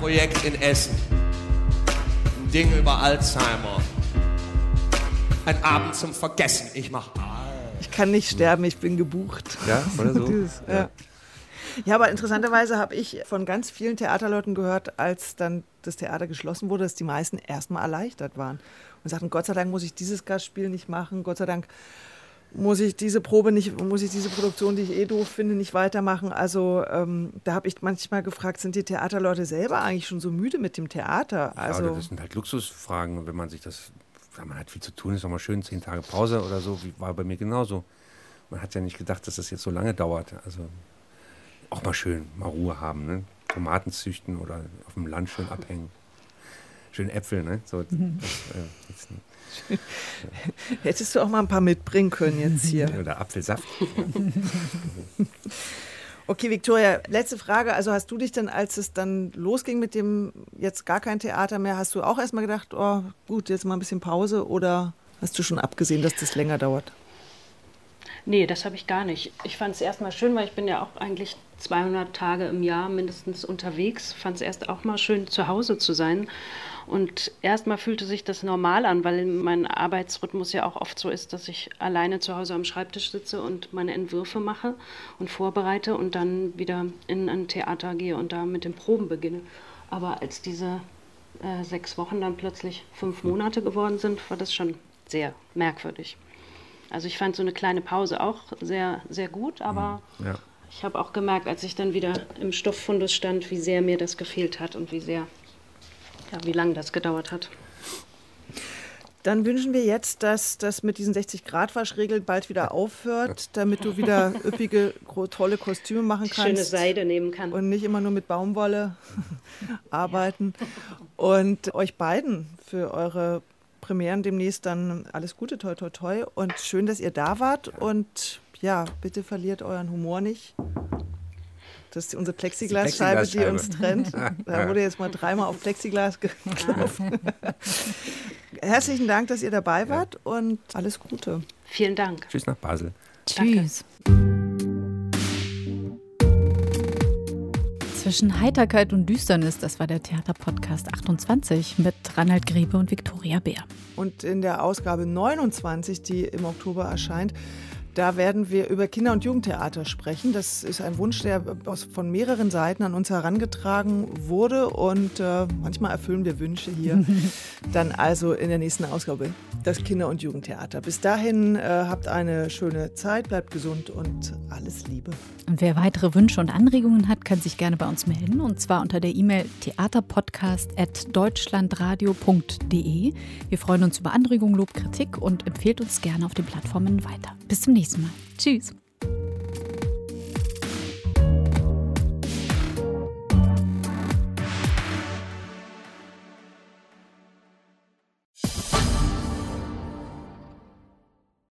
Projekt in Essen. Ein Ding über Alzheimer. Ein Abend zum Vergessen. Ich mach ich kann nicht sterben, ich bin gebucht. Ja, oder so? [laughs] Dieses, ja. ja. aber interessanterweise habe ich von ganz vielen Theaterleuten gehört, als dann das Theater geschlossen wurde, dass die meisten erstmal erleichtert waren und sagten, Gott sei Dank muss ich dieses Gastspiel nicht machen, Gott sei Dank muss ich diese Probe nicht, muss ich diese Produktion, die ich eh doof finde, nicht weitermachen. Also ähm, da habe ich manchmal gefragt, sind die Theaterleute selber eigentlich schon so müde mit dem Theater? Also, ja, das sind halt Luxusfragen, wenn man sich das man hat viel zu tun, ist auch mal schön, zehn Tage Pause oder so, wie war bei mir genauso. Man hat ja nicht gedacht, dass das jetzt so lange dauert. Also auch mal schön, mal Ruhe haben, ne? Tomaten züchten oder auf dem Land schön abhängen. schön Äpfel, ne? So, mhm. das, äh, Hättest du auch mal ein paar mitbringen können jetzt hier. Oder Apfelsaft. [laughs] Okay, Victoria, letzte Frage. Also hast du dich dann, als es dann losging mit dem jetzt gar kein Theater mehr, hast du auch erstmal gedacht, oh gut, jetzt mal ein bisschen Pause oder hast du schon abgesehen, dass das länger dauert? Nee, das habe ich gar nicht. Ich fand es erstmal schön, weil ich bin ja auch eigentlich 200 Tage im Jahr mindestens unterwegs. Fand es erst auch mal schön, zu Hause zu sein. Und erstmal fühlte sich das normal an, weil mein Arbeitsrhythmus ja auch oft so ist, dass ich alleine zu Hause am Schreibtisch sitze und meine Entwürfe mache und vorbereite und dann wieder in ein Theater gehe und da mit den Proben beginne. Aber als diese äh, sechs Wochen dann plötzlich fünf Monate geworden sind, war das schon sehr merkwürdig. Also ich fand so eine kleine Pause auch sehr, sehr gut, aber mhm. ja. ich habe auch gemerkt, als ich dann wieder im Stofffundus stand, wie sehr mir das gefehlt hat und wie sehr, ja, wie lange das gedauert hat. Dann wünschen wir jetzt, dass das mit diesen 60-Grad-Waschregeln bald wieder aufhört, damit du wieder [laughs] üppige, tolle Kostüme machen kannst. Schöne Seide nehmen kann. Und nicht immer nur mit Baumwolle [laughs] arbeiten. Und euch beiden für eure Premieren demnächst dann alles Gute, toi, toi, toi. Und schön, dass ihr da wart. Und ja, bitte verliert euren Humor nicht. Das ist unsere Plexiglasscheibe, die uns trennt. [laughs] Da wurde jetzt mal dreimal auf Plexiglas geklopft. [laughs] Herzlichen Dank, dass ihr dabei wart und alles Gute. Vielen Dank. Tschüss nach Basel. Tschüss. Zwischen Heiterkeit und Düsternis, das war der Theaterpodcast 28 mit Reinhard Grebe und Viktoria Bär. Und in der Ausgabe 29, die im Oktober erscheint, da werden wir über Kinder- und Jugendtheater sprechen. Das ist ein Wunsch, der von mehreren Seiten an uns herangetragen wurde und äh, manchmal erfüllen wir Wünsche hier. [laughs] Dann also in der nächsten Ausgabe das Kinder- und Jugendtheater. Bis dahin äh, habt eine schöne Zeit, bleibt gesund und alles Liebe. Und wer weitere Wünsche und Anregungen hat, kann sich gerne bei uns melden und zwar unter der E-Mail theaterpodcast.deutschlandradio.de. Wir freuen uns über Anregungen, Lob, Kritik und empfehlt uns gerne auf den Plattformen weiter. Bis zum nächsten Mal. Tschüss.